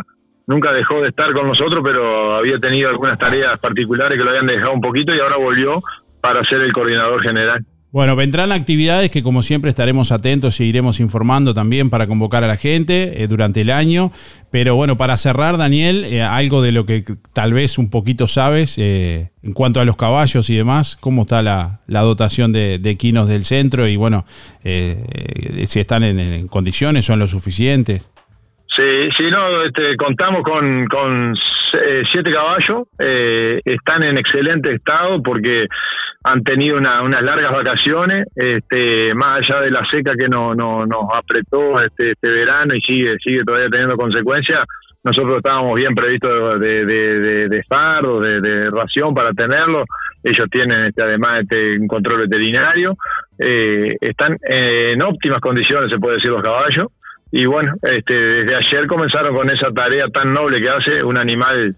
nunca dejó de estar con nosotros, pero había tenido algunas tareas particulares que lo habían dejado un poquito y ahora volvió para ser el coordinador general. Bueno, vendrán actividades que como siempre estaremos atentos y iremos informando también para convocar a la gente eh, durante el año. Pero bueno, para cerrar, Daniel, eh, algo de lo que tal vez un poquito sabes eh, en cuanto a los caballos y demás, cómo está la, la dotación de, de equinos del centro y bueno, eh, si están en, en condiciones, son lo suficientes. Sí, sí, no, este, contamos con, con eh, siete caballos, eh, están en excelente estado porque han tenido una, unas largas vacaciones, este, más allá de la seca que no, no, nos apretó este, este verano y sigue, sigue todavía teniendo consecuencias, nosotros estábamos bien previstos de, de, de, fardo, de ración para tenerlo, ellos tienen este, además este, un control veterinario, eh, están en óptimas condiciones, se puede decir, los caballos, y bueno, este, desde ayer comenzaron con esa tarea tan noble que hace un animal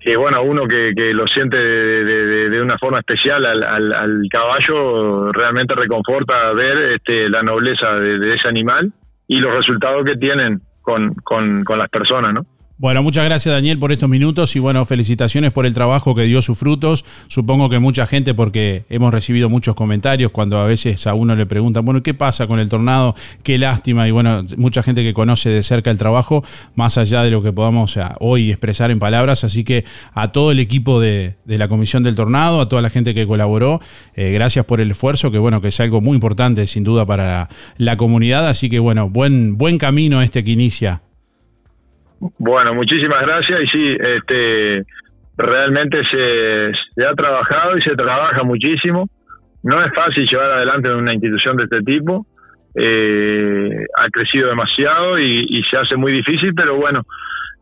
que, bueno, uno que, que lo siente de, de- de una forma especial al, al, al caballo, realmente reconforta ver este, la nobleza de, de ese animal y los resultados que tienen con, con, con las personas, ¿no? Bueno, muchas gracias Daniel por estos minutos y bueno, felicitaciones por el trabajo que dio sus frutos. Supongo que mucha gente, porque hemos recibido muchos comentarios cuando a veces a uno le preguntan, bueno, ¿qué pasa con el tornado? Qué lástima. Y bueno, mucha gente que conoce de cerca el trabajo, más allá de lo que podamos hoy expresar en palabras. Así que a todo el equipo de, de la Comisión del Tornado, a toda la gente que colaboró, eh, gracias por el esfuerzo, que bueno, que es algo muy importante sin duda para la comunidad. Así que bueno, buen, buen camino este que inicia. Bueno, muchísimas gracias y sí, este, realmente se, se ha trabajado y se trabaja muchísimo. No es fácil llevar adelante una institución de este tipo. Eh, ha crecido demasiado y, y se hace muy difícil, pero bueno,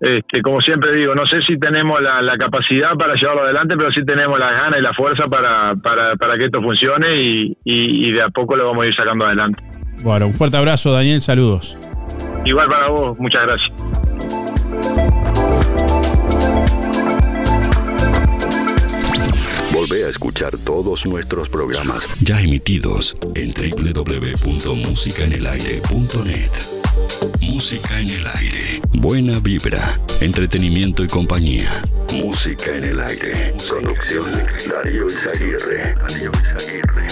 este, como siempre digo, no sé si tenemos la, la capacidad para llevarlo adelante, pero sí tenemos la gana y la fuerza para, para, para que esto funcione y, y- y de a poco lo vamos a ir sacando adelante. Bueno, un fuerte abrazo Daniel, saludos. Igual para vos, muchas gracias. Volvé a escuchar todos nuestros programas ya emitidos en www.musicaenelaire.net. Música en el aire. Buena vibra, entretenimiento y compañía. Música en el aire. Producción Darío Izaguirre. Darío Izaguirre.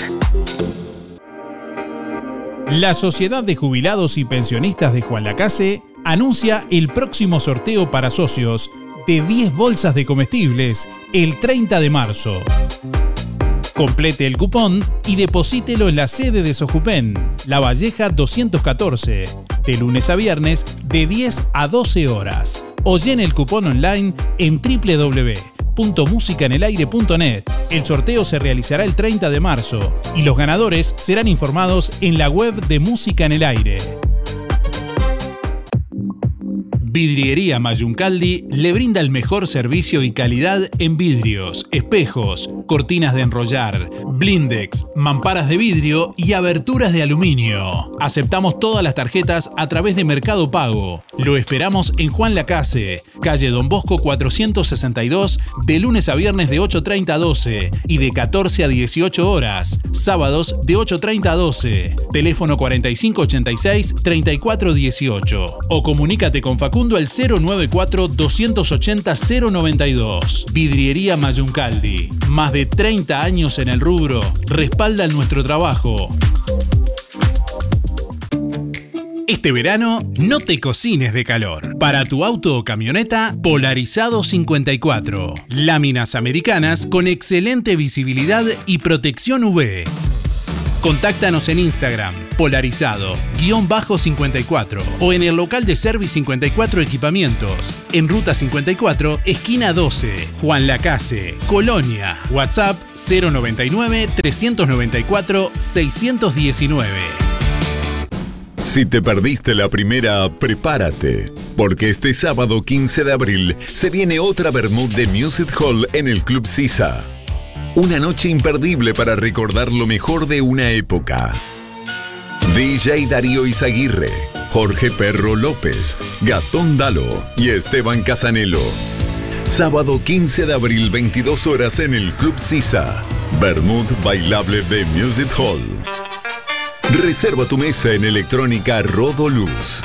La Sociedad de Jubilados y Pensionistas de Juan Lacase anuncia el próximo sorteo para socios de 10 bolsas de comestibles el 30 de marzo. Complete el cupón y deposítelo en la sede de Sojupen, La Valleja 214, de lunes a viernes de 10 a 12 horas. O llene el cupón online en www.musicanelaire.net. El sorteo se realizará el 30 de marzo y los ganadores serán informados en la web de Música en el Aire. Vidriería Mayuncaldi le brinda el mejor servicio y calidad en vidrios, espejos, cortinas de enrollar, blindex, mamparas de vidrio y aberturas de aluminio. Aceptamos todas las tarjetas a través de Mercado Pago. Lo esperamos en Juan Lacase, calle Don Bosco 462, de lunes a viernes de 8.30 a 12 y de 14 a 18 horas, sábados de 8.30 a 12. Teléfono 4586-3418 o comunícate con Facundo al 094-280-092. Vidriería Más de 30 años en el rubro respaldan nuestro trabajo. Este verano no te cocines de calor. Para tu auto o camioneta, Polarizado 54. Láminas americanas con excelente visibilidad y protección UV. Contáctanos en Instagram, polarizado-54 o en el local de Service 54 Equipamientos, en Ruta 54, esquina 12, Juan Lacase, Colonia. WhatsApp 099-394-619. Si te perdiste la primera, prepárate, porque este sábado 15 de abril se viene otra Bermud de Music Hall en el Club Sisa. Una noche imperdible para recordar lo mejor de una época. DJ Darío Izaguirre, Jorge Perro López, Gatón Dalo y Esteban Casanelo. Sábado 15 de abril, 22 horas en el Club Sisa. Bermud Bailable de Music Hall. Reserva tu mesa en electrónica Rodoluz.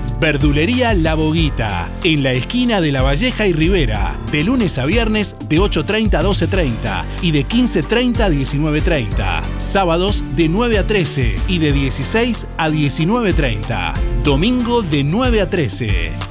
Verdulería La Boguita, en la esquina de La Valleja y Rivera, de lunes a viernes de 8.30 a 12.30 y de 15.30 a 19.30. Sábados de 9 a 13 y de 16 a 19.30. Domingo de 9 a 13.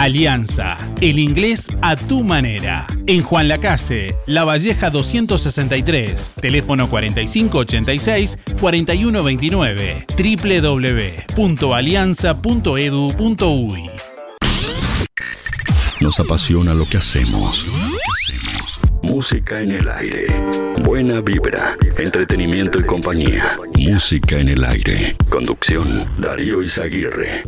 Alianza, el inglés a tu manera. En Juan Lacase, La Valleja 263, teléfono 4586-4129, www.alianza.edu.uy. Nos apasiona lo que hacemos. Música en el aire. Buena vibra, entretenimiento y compañía. Música en el aire. Conducción, Darío Izaguirre.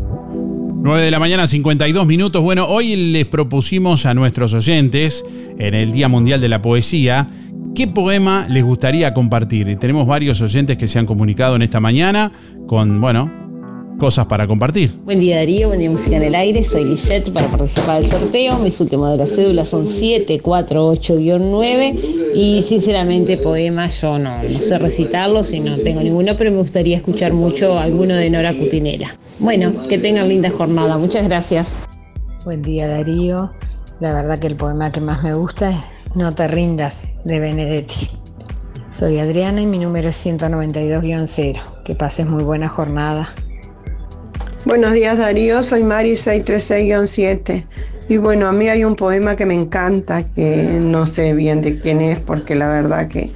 9 de la mañana, 52 minutos. Bueno, hoy les propusimos a nuestros oyentes, en el Día Mundial de la Poesía, qué poema les gustaría compartir. Tenemos varios oyentes que se han comunicado en esta mañana con, bueno, cosas para compartir. Buen día Darío, buen día Música en el Aire, soy Lisette para participar del sorteo, mis últimos de la cédula son 748-9 y sinceramente poemas yo no, no sé recitarlos y no tengo ninguno, pero me gustaría escuchar mucho alguno de Nora Cutinera. Bueno, que tengan linda jornada, muchas gracias. Buen día Darío, la verdad que el poema que más me gusta es No te rindas de Benedetti. Soy Adriana y mi número es 192-0. Que pases muy buena jornada. Buenos días Darío, soy Mari 636-7 y bueno, a mí hay un poema que me encanta, que no sé bien de quién es porque la verdad que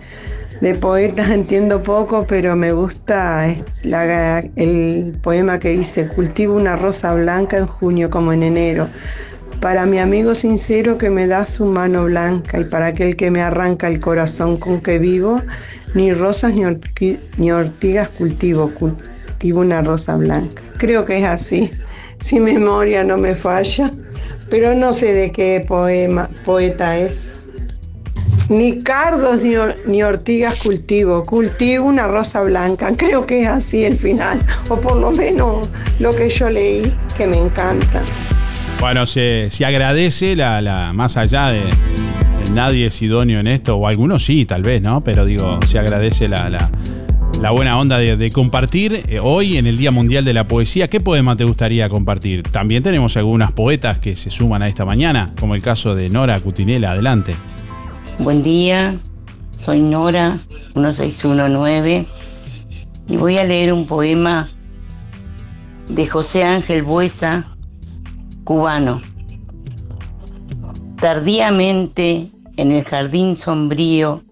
de poetas entiendo poco, pero me gusta el poema que dice, cultivo una rosa blanca en junio como en enero, para mi amigo sincero que me da su mano blanca y para aquel que me arranca el corazón con que vivo, ni rosas ni, ortigas cultivo una rosa blanca. Creo que es así, si memoria no me falla, pero no sé de qué poema, poeta es. Ni cardos ni, ni ortigas cultivo, cultivo una rosa blanca. Creo que es así el final, o por lo menos lo que yo leí, que me encanta. Bueno, se, se agradece la, la- más allá de nadie es idóneo en esto, o algunos sí, tal vez, ¿no? Pero digo, se agradece la, la- la buena onda de, compartir eh, hoy en el Día Mundial de la Poesía. ¿Qué poema te gustaría compartir? También tenemos algunas poetas que se suman a esta mañana, como el caso de Nora Cutinela. Adelante. Buen día, soy Nora 1619 y voy a leer un poema de José Ángel Buesa, cubano. Tardíamente en el jardín sombrío,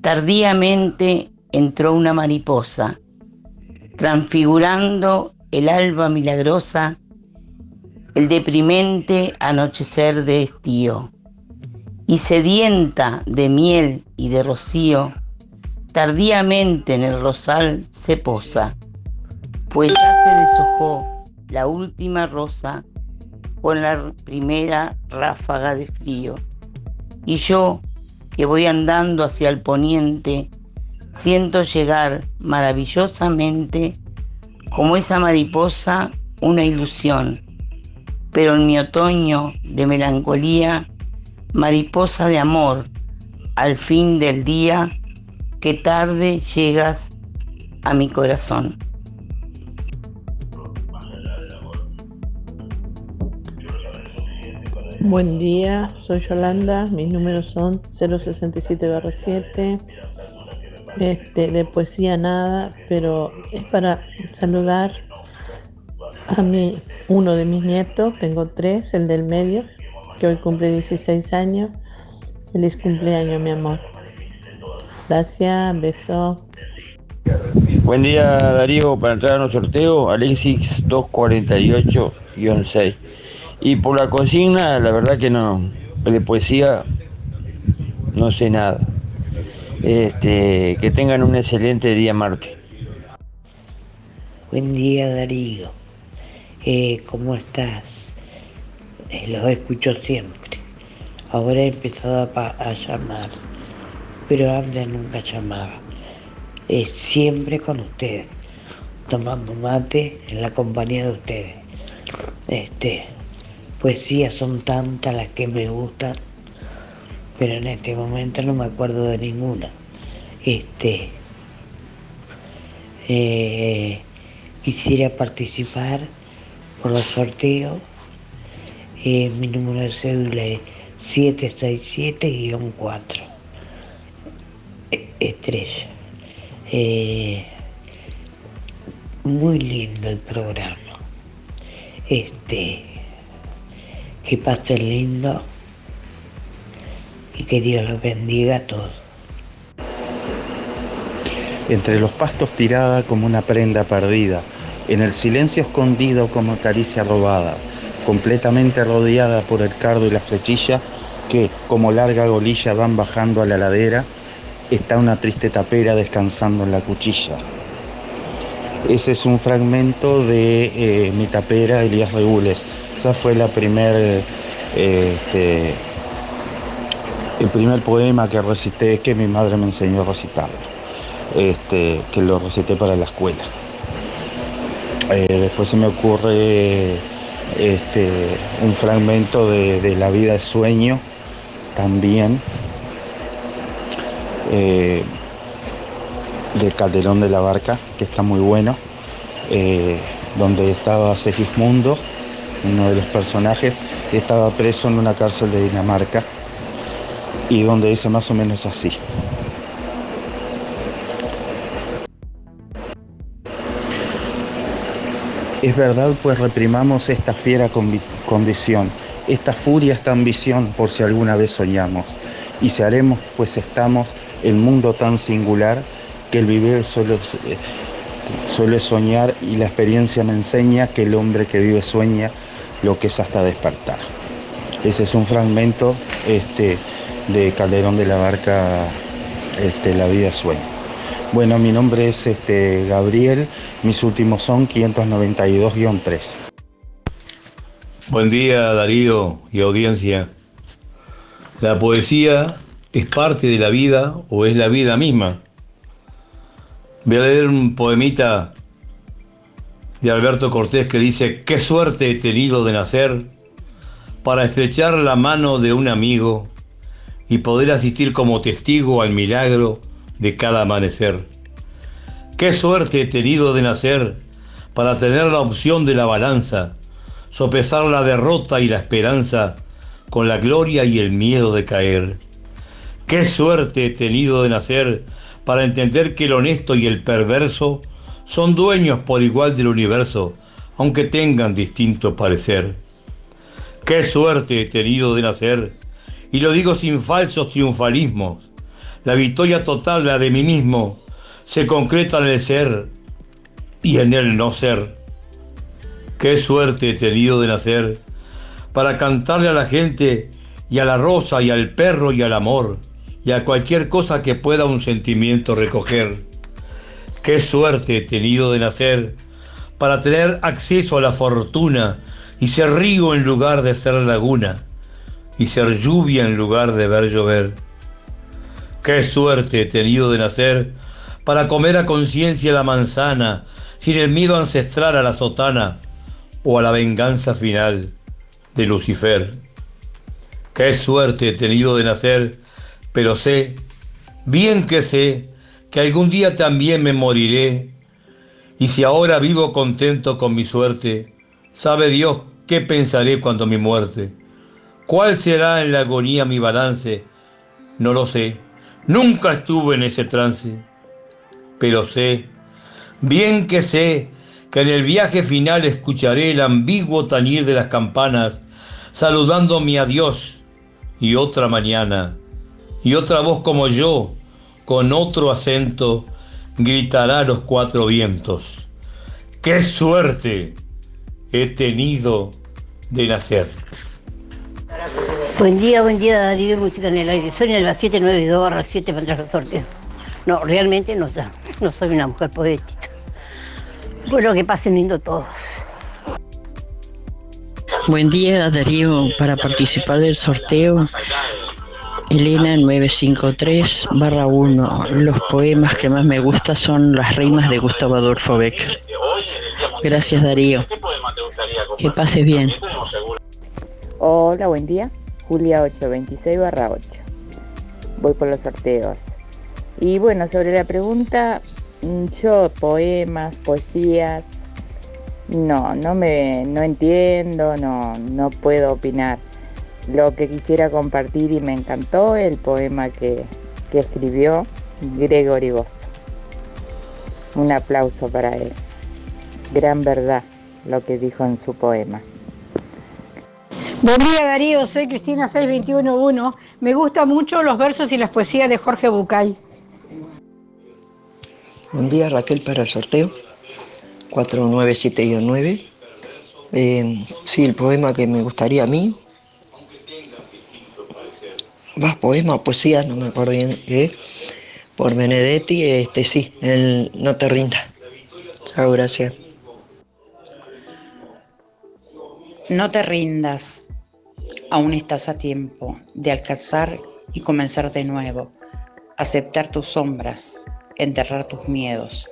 tardíamente entró una mariposa, transfigurando el alba milagrosa, el deprimente anochecer de estío y sedienta de miel y de rocío, tardíamente en el rosal se posa, pues ya se deshojó la última rosa con la primera ráfaga de frío. Y yo, que voy andando hacia el poniente, siento llegar maravillosamente, como esa mariposa, una ilusión. Pero en mi otoño de melancolía, mariposa de amor, al fin del día, que tarde llegas a mi corazón. Buen día, soy Yolanda, mis números son 067-7, este, de poesía nada, pero es para saludar a mi, uno de mis nietos, tengo tres, el del medio, que hoy cumple 16 años. Feliz cumpleaños, mi amor. Gracias, beso. Buen día Darío, para entrar en un sorteo, Alexis 248-6. Y por la consigna, la verdad que no, de poesía no sé nada. Este, que tengan un excelente día Marte. Buen día Darío, Eh, ¿cómo estás? eh, los escucho siempre. Ahora he empezado a, a llamar, pero antes nunca llamaba. Eh, siempre con ustedes, tomando mate en la compañía de ustedes. Este, poesías son tantas las que me gustan, pero en este momento no me acuerdo de ninguna. Este, eh, quisiera participar por los sorteos. Eh, mi número de cédula es 767-4. E- Estrella. Eh, muy lindo el programa. Este, que pasen lindo y que Dios los bendiga a todos. entre los pastos tirada como una prenda perdida, en el silencio escondido como caricia robada, completamente rodeada por el cardo y la flechilla que, como larga golilla, van bajando a la ladera, está una triste tapera descansando en la cuchilla. Ese es un fragmento de eh, mi tapera Elías Regules. Esa fue la primer, eh, este, el primer poema que recité, que mi madre me enseñó a recitarlo este, que lo recité para la escuela. Eh, después se me ocurre este, un fragmento de, La vida de sueño también, eh, de Calderón de la Barca, que está muy bueno, eh, donde estaba Segismundo, uno de los personajes, estaba preso en una cárcel de Dinamarca, y donde dice más o menos así. Es verdad, pues reprimamos esta fiera condición, esta furia, esta ambición, por si alguna vez soñamos. Y se haremos, pues estamos en mundo tan singular que el vivir solo, eh, suele soñar y la experiencia me enseña que el hombre que vive sueña lo que es hasta despertar. Ese es un fragmento este, de Calderón de la Barca, este, La vida sueña. Bueno, mi nombre es este, Gabriel, mis últimos son 592-3. Buen día Darío y audiencia. La poesía es parte de la vida o es la vida misma. Voy a leer un poemita de Alberto Cortés que dice, qué suerte he tenido de nacer para estrechar la mano de un amigo y poder asistir como testigo al milagro de cada amanecer. Qué suerte he tenido de nacer para tener la opción de la balanza, sopesar la derrota y la esperanza con la gloria y el miedo de caer. Qué suerte he tenido de nacer para entender que el honesto y el perverso son dueños por igual del universo, aunque tengan distinto parecer. Qué suerte he tenido de nacer, y lo digo sin falsos triunfalismos. La victoria total, la de mí mismo, se concreta en el ser y en el no ser. Qué suerte he tenido de nacer para cantarle a la gente y a la rosa y al perro y al amor y a cualquier cosa que pueda un sentimiento recoger. Qué suerte he tenido de nacer para tener acceso a la fortuna y ser río en lugar de ser laguna y ser lluvia en lugar de ver llover. Qué suerte he tenido de nacer para comer a conciencia la manzana sin el miedo ancestral a la sotana o a la venganza final de Lucifer. Qué suerte he tenido de nacer, pero sé, bien que sé, que algún día también me moriré. Y si ahora vivo contento con mi suerte, sabe Dios qué pensaré cuando mi muerte. ¿Cuál será en la agonía mi balance? No lo sé. Nunca estuve en ese trance. Pero sé, bien que sé, que en el viaje final escucharé el ambiguo tañir de las campanas, saludando mi adiós y otra mañana, y otra voz como yo, con otro acento, gritará a los cuatro vientos. ¡Qué suerte he tenido de nacer! Buen día, buen día Darío, música en el aire. Soy en la 792 barra 7 para los sorteos. No, realmente no, no soy una mujer poética. Bueno, que pasen lindo todos. Buen día, Darío. Para participar del sorteo, Elena 953 barra 1. Los poemas que más me gustan son las rimas de Gustavo Adolfo Becker. Gracias, Darío. Que pases bien. Hola, buen día. Julia 826 barra 8. Voy por los sorteos. Y bueno, sobre la pregunta, mm, yo poemas, poesías, no, no me no entiendo, no, no puedo opinar. Lo que quisiera compartir y me encantó el poema que, que escribió Gregory Bosso. Un aplauso para él. Gran verdad lo que dijo en su poema. Buen día Darío, soy Cristina 6211. Me gustan mucho los versos y las poesías de Jorge Bucay. Buen día Raquel para el sorteo. 497-9. Eh, sí, el poema que me gustaría a mí. Más poema o poesía, no me acuerdo bien qué. Por Benedetti, este sí, el No te rindas. Chao, gracias. No te rindas. Aún estás a tiempo de alcanzar y comenzar de nuevo. Aceptar tus sombras, enterrar tus miedos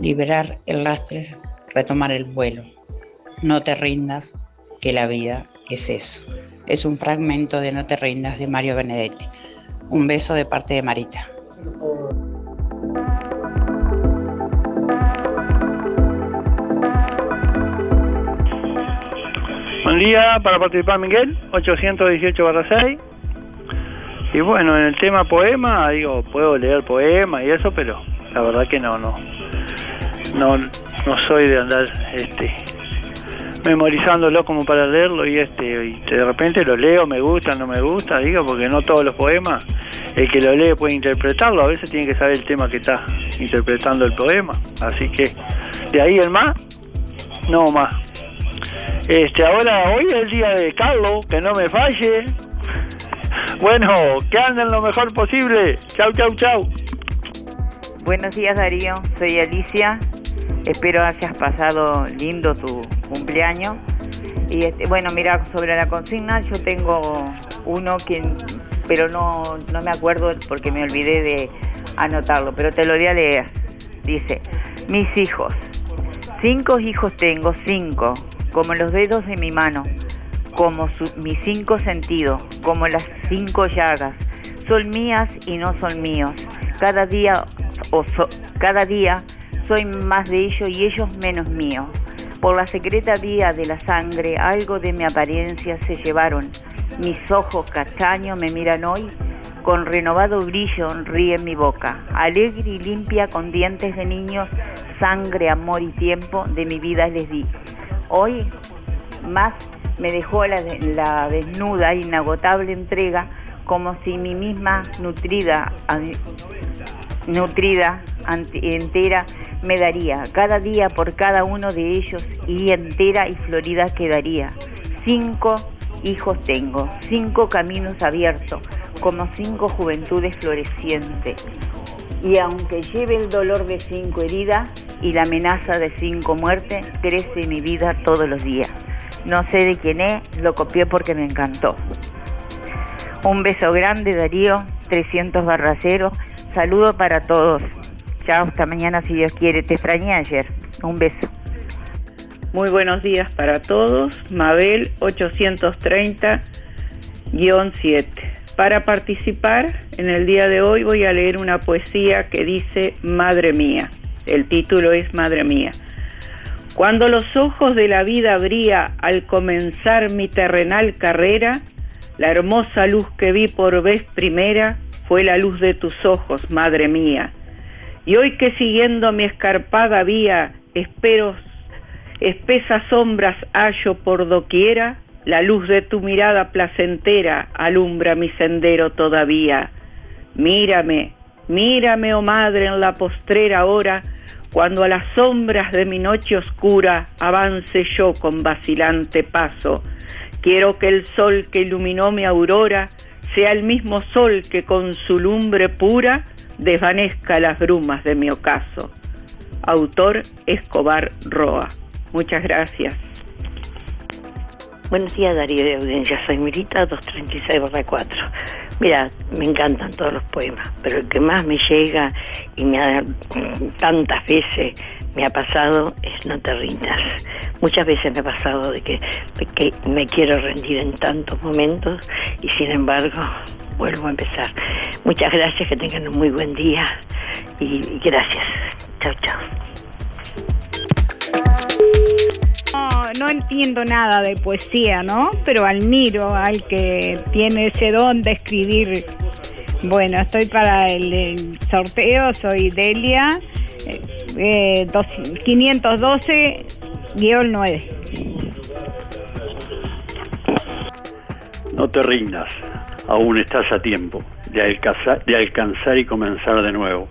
liberar el lastre, retomar el vuelo. No te rindas, que la vida es eso. Es un fragmento de No te rindas de Mario Benedetti. Un beso de parte de Marita. Día para participar Miguel, 818 6. Y bueno, en el tema poema, digo, puedo leer poema y eso, pero la verdad que no, no no, no soy de andar este, memorizándolo como para leerlo y este y de repente lo leo, me gusta, no me gusta, digo, porque no todos los poemas, el que lo lee puede interpretarlo, a veces tiene que saber el tema que está interpretando el poema, así que de ahí el más, no más. Este, ahora hoy es el día de Carlos, que no me falle. Bueno, que anden lo mejor posible. Chau, chau, chau. Buenos días Darío, soy Alicia Espero hayas pasado lindo tu cumpleaños. Y este, bueno, mira, sobre la consigna, yo tengo uno que, pero no, no me acuerdo porque me olvidé de anotarlo, pero te lo voy a leer. Dice, mis hijos, cinco hijos tengo, cinco, como los dedos de mi mano, como mis cinco sentidos, como las cinco llagas, son mías y no son míos. Cada día, o cada día soy más de ellos y ellos menos míos. Por la secreta vía de la sangre, algo de mi apariencia se llevaron. Mis ojos castaños me miran hoy, con renovado brillo ríe mi boca. Alegre y limpia con dientes de niños, sangre, amor y tiempo de mi vida les di. Hoy más me dejó la, la desnuda, inagotable entrega, como si mi misma nutrida, nutrida, entera, me daría, cada día por cada uno de ellos, y entera y florida quedaría. Cinco hijos tengo, cinco caminos abiertos, como cinco juventudes florecientes. Y aunque lleve el dolor de cinco heridas y la amenaza de cinco muertes, crece mi vida todos los días. No sé de quién es, lo copié porque me encantó. Un beso grande, Darío, 300 barraceros. Saludo para todos. Chao, hasta mañana si Dios quiere. Te extrañé ayer. Un beso. Muy buenos días para todos. Mabel 830-7. Para participar en el día de hoy voy a leer una poesía que dice Madre mía. El título es Madre mía. Cuando los ojos de la vida abría al comenzar mi terrenal carrera, la hermosa luz que vi por vez primera fue la luz de tus ojos, madre mía. Y hoy que siguiendo mi escarpada vía, espero espesas sombras hallo por doquiera, la luz de tu mirada placentera alumbra mi sendero todavía. Mírame, mírame, oh madre, en la postrera hora, cuando a las sombras de mi noche oscura avance yo con vacilante paso. Quiero que el sol que iluminó mi aurora sea el mismo sol que con su lumbre pura desvanezca las brumas de mi ocaso. Autor Escobar Roa. Muchas gracias. Buenos días, Darío de Audiencia. Soy Mirita, 236-4. Mira, me encantan todos los poemas, pero el que más me llega y me ha, tantas veces me ha pasado es No te rindas. Muchas veces me ha pasado de que, de que me quiero rendir en tantos momentos y sin embargo vuelvo a empezar. Muchas gracias, que tengan un muy buen día y gracias. Chao, chao. No, entiendo nada de poesía, ¿no? Pero admiro al que tiene ese don de escribir. Bueno, estoy para el, sorteo, soy Delia, eh, eh, dos- 512-9. No te rindas, aún estás a tiempo de alcanzar, de alcanzar y comenzar de nuevo.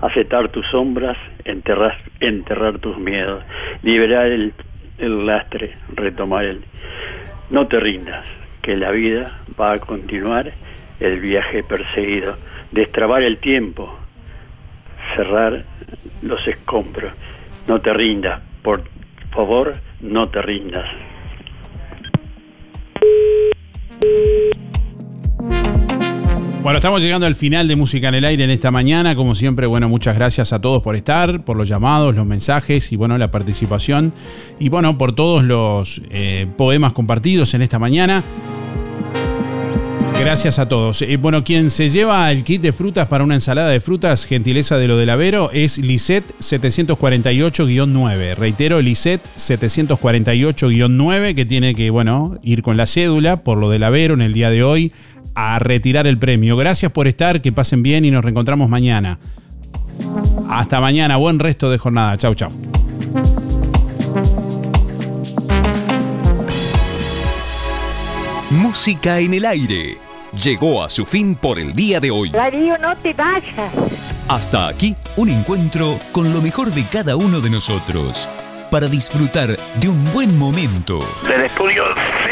Aceptar tus sombras, enterrar, enterrar tus miedos, liberar el, el lastre, retomar el... No te rindas, que la vida va a continuar el viaje perseguido, destrabar el tiempo, cerrar los escombros. No te rindas, por favor, no te rindas. Bueno, estamos llegando al final de Música en el Aire en esta mañana. Como siempre, bueno, muchas gracias a todos por estar, por los llamados, los mensajes y bueno, la participación. Y bueno, por todos los eh, poemas compartidos en esta mañana. Gracias a todos. Eh, bueno, quien se lleva el kit de frutas para una ensalada de frutas, gentileza de lo del Avero, es Lisette 748-9. Reitero, Lisette 748-9, que tiene que, bueno, ir con la cédula por lo del Avero en el día de hoy a retirar el premio. Gracias por estar, que pasen bien y nos reencontramos mañana. Hasta mañana, buen resto de jornada. Chau, chau. Música en el aire. Llegó a su fin por el día de hoy. Darío, no te vayas. Hasta aquí un encuentro con lo mejor de cada uno de nosotros para disfrutar de un buen momento. Del estudio sigan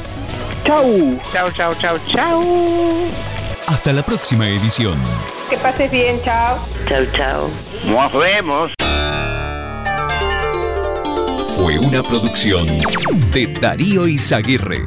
Chau. Chao, chao, chao, chao. Hasta la próxima edición. Que pases bien. Chao. Chau, chau. Nos vemos. Fue una producción de Darío Izaguirre.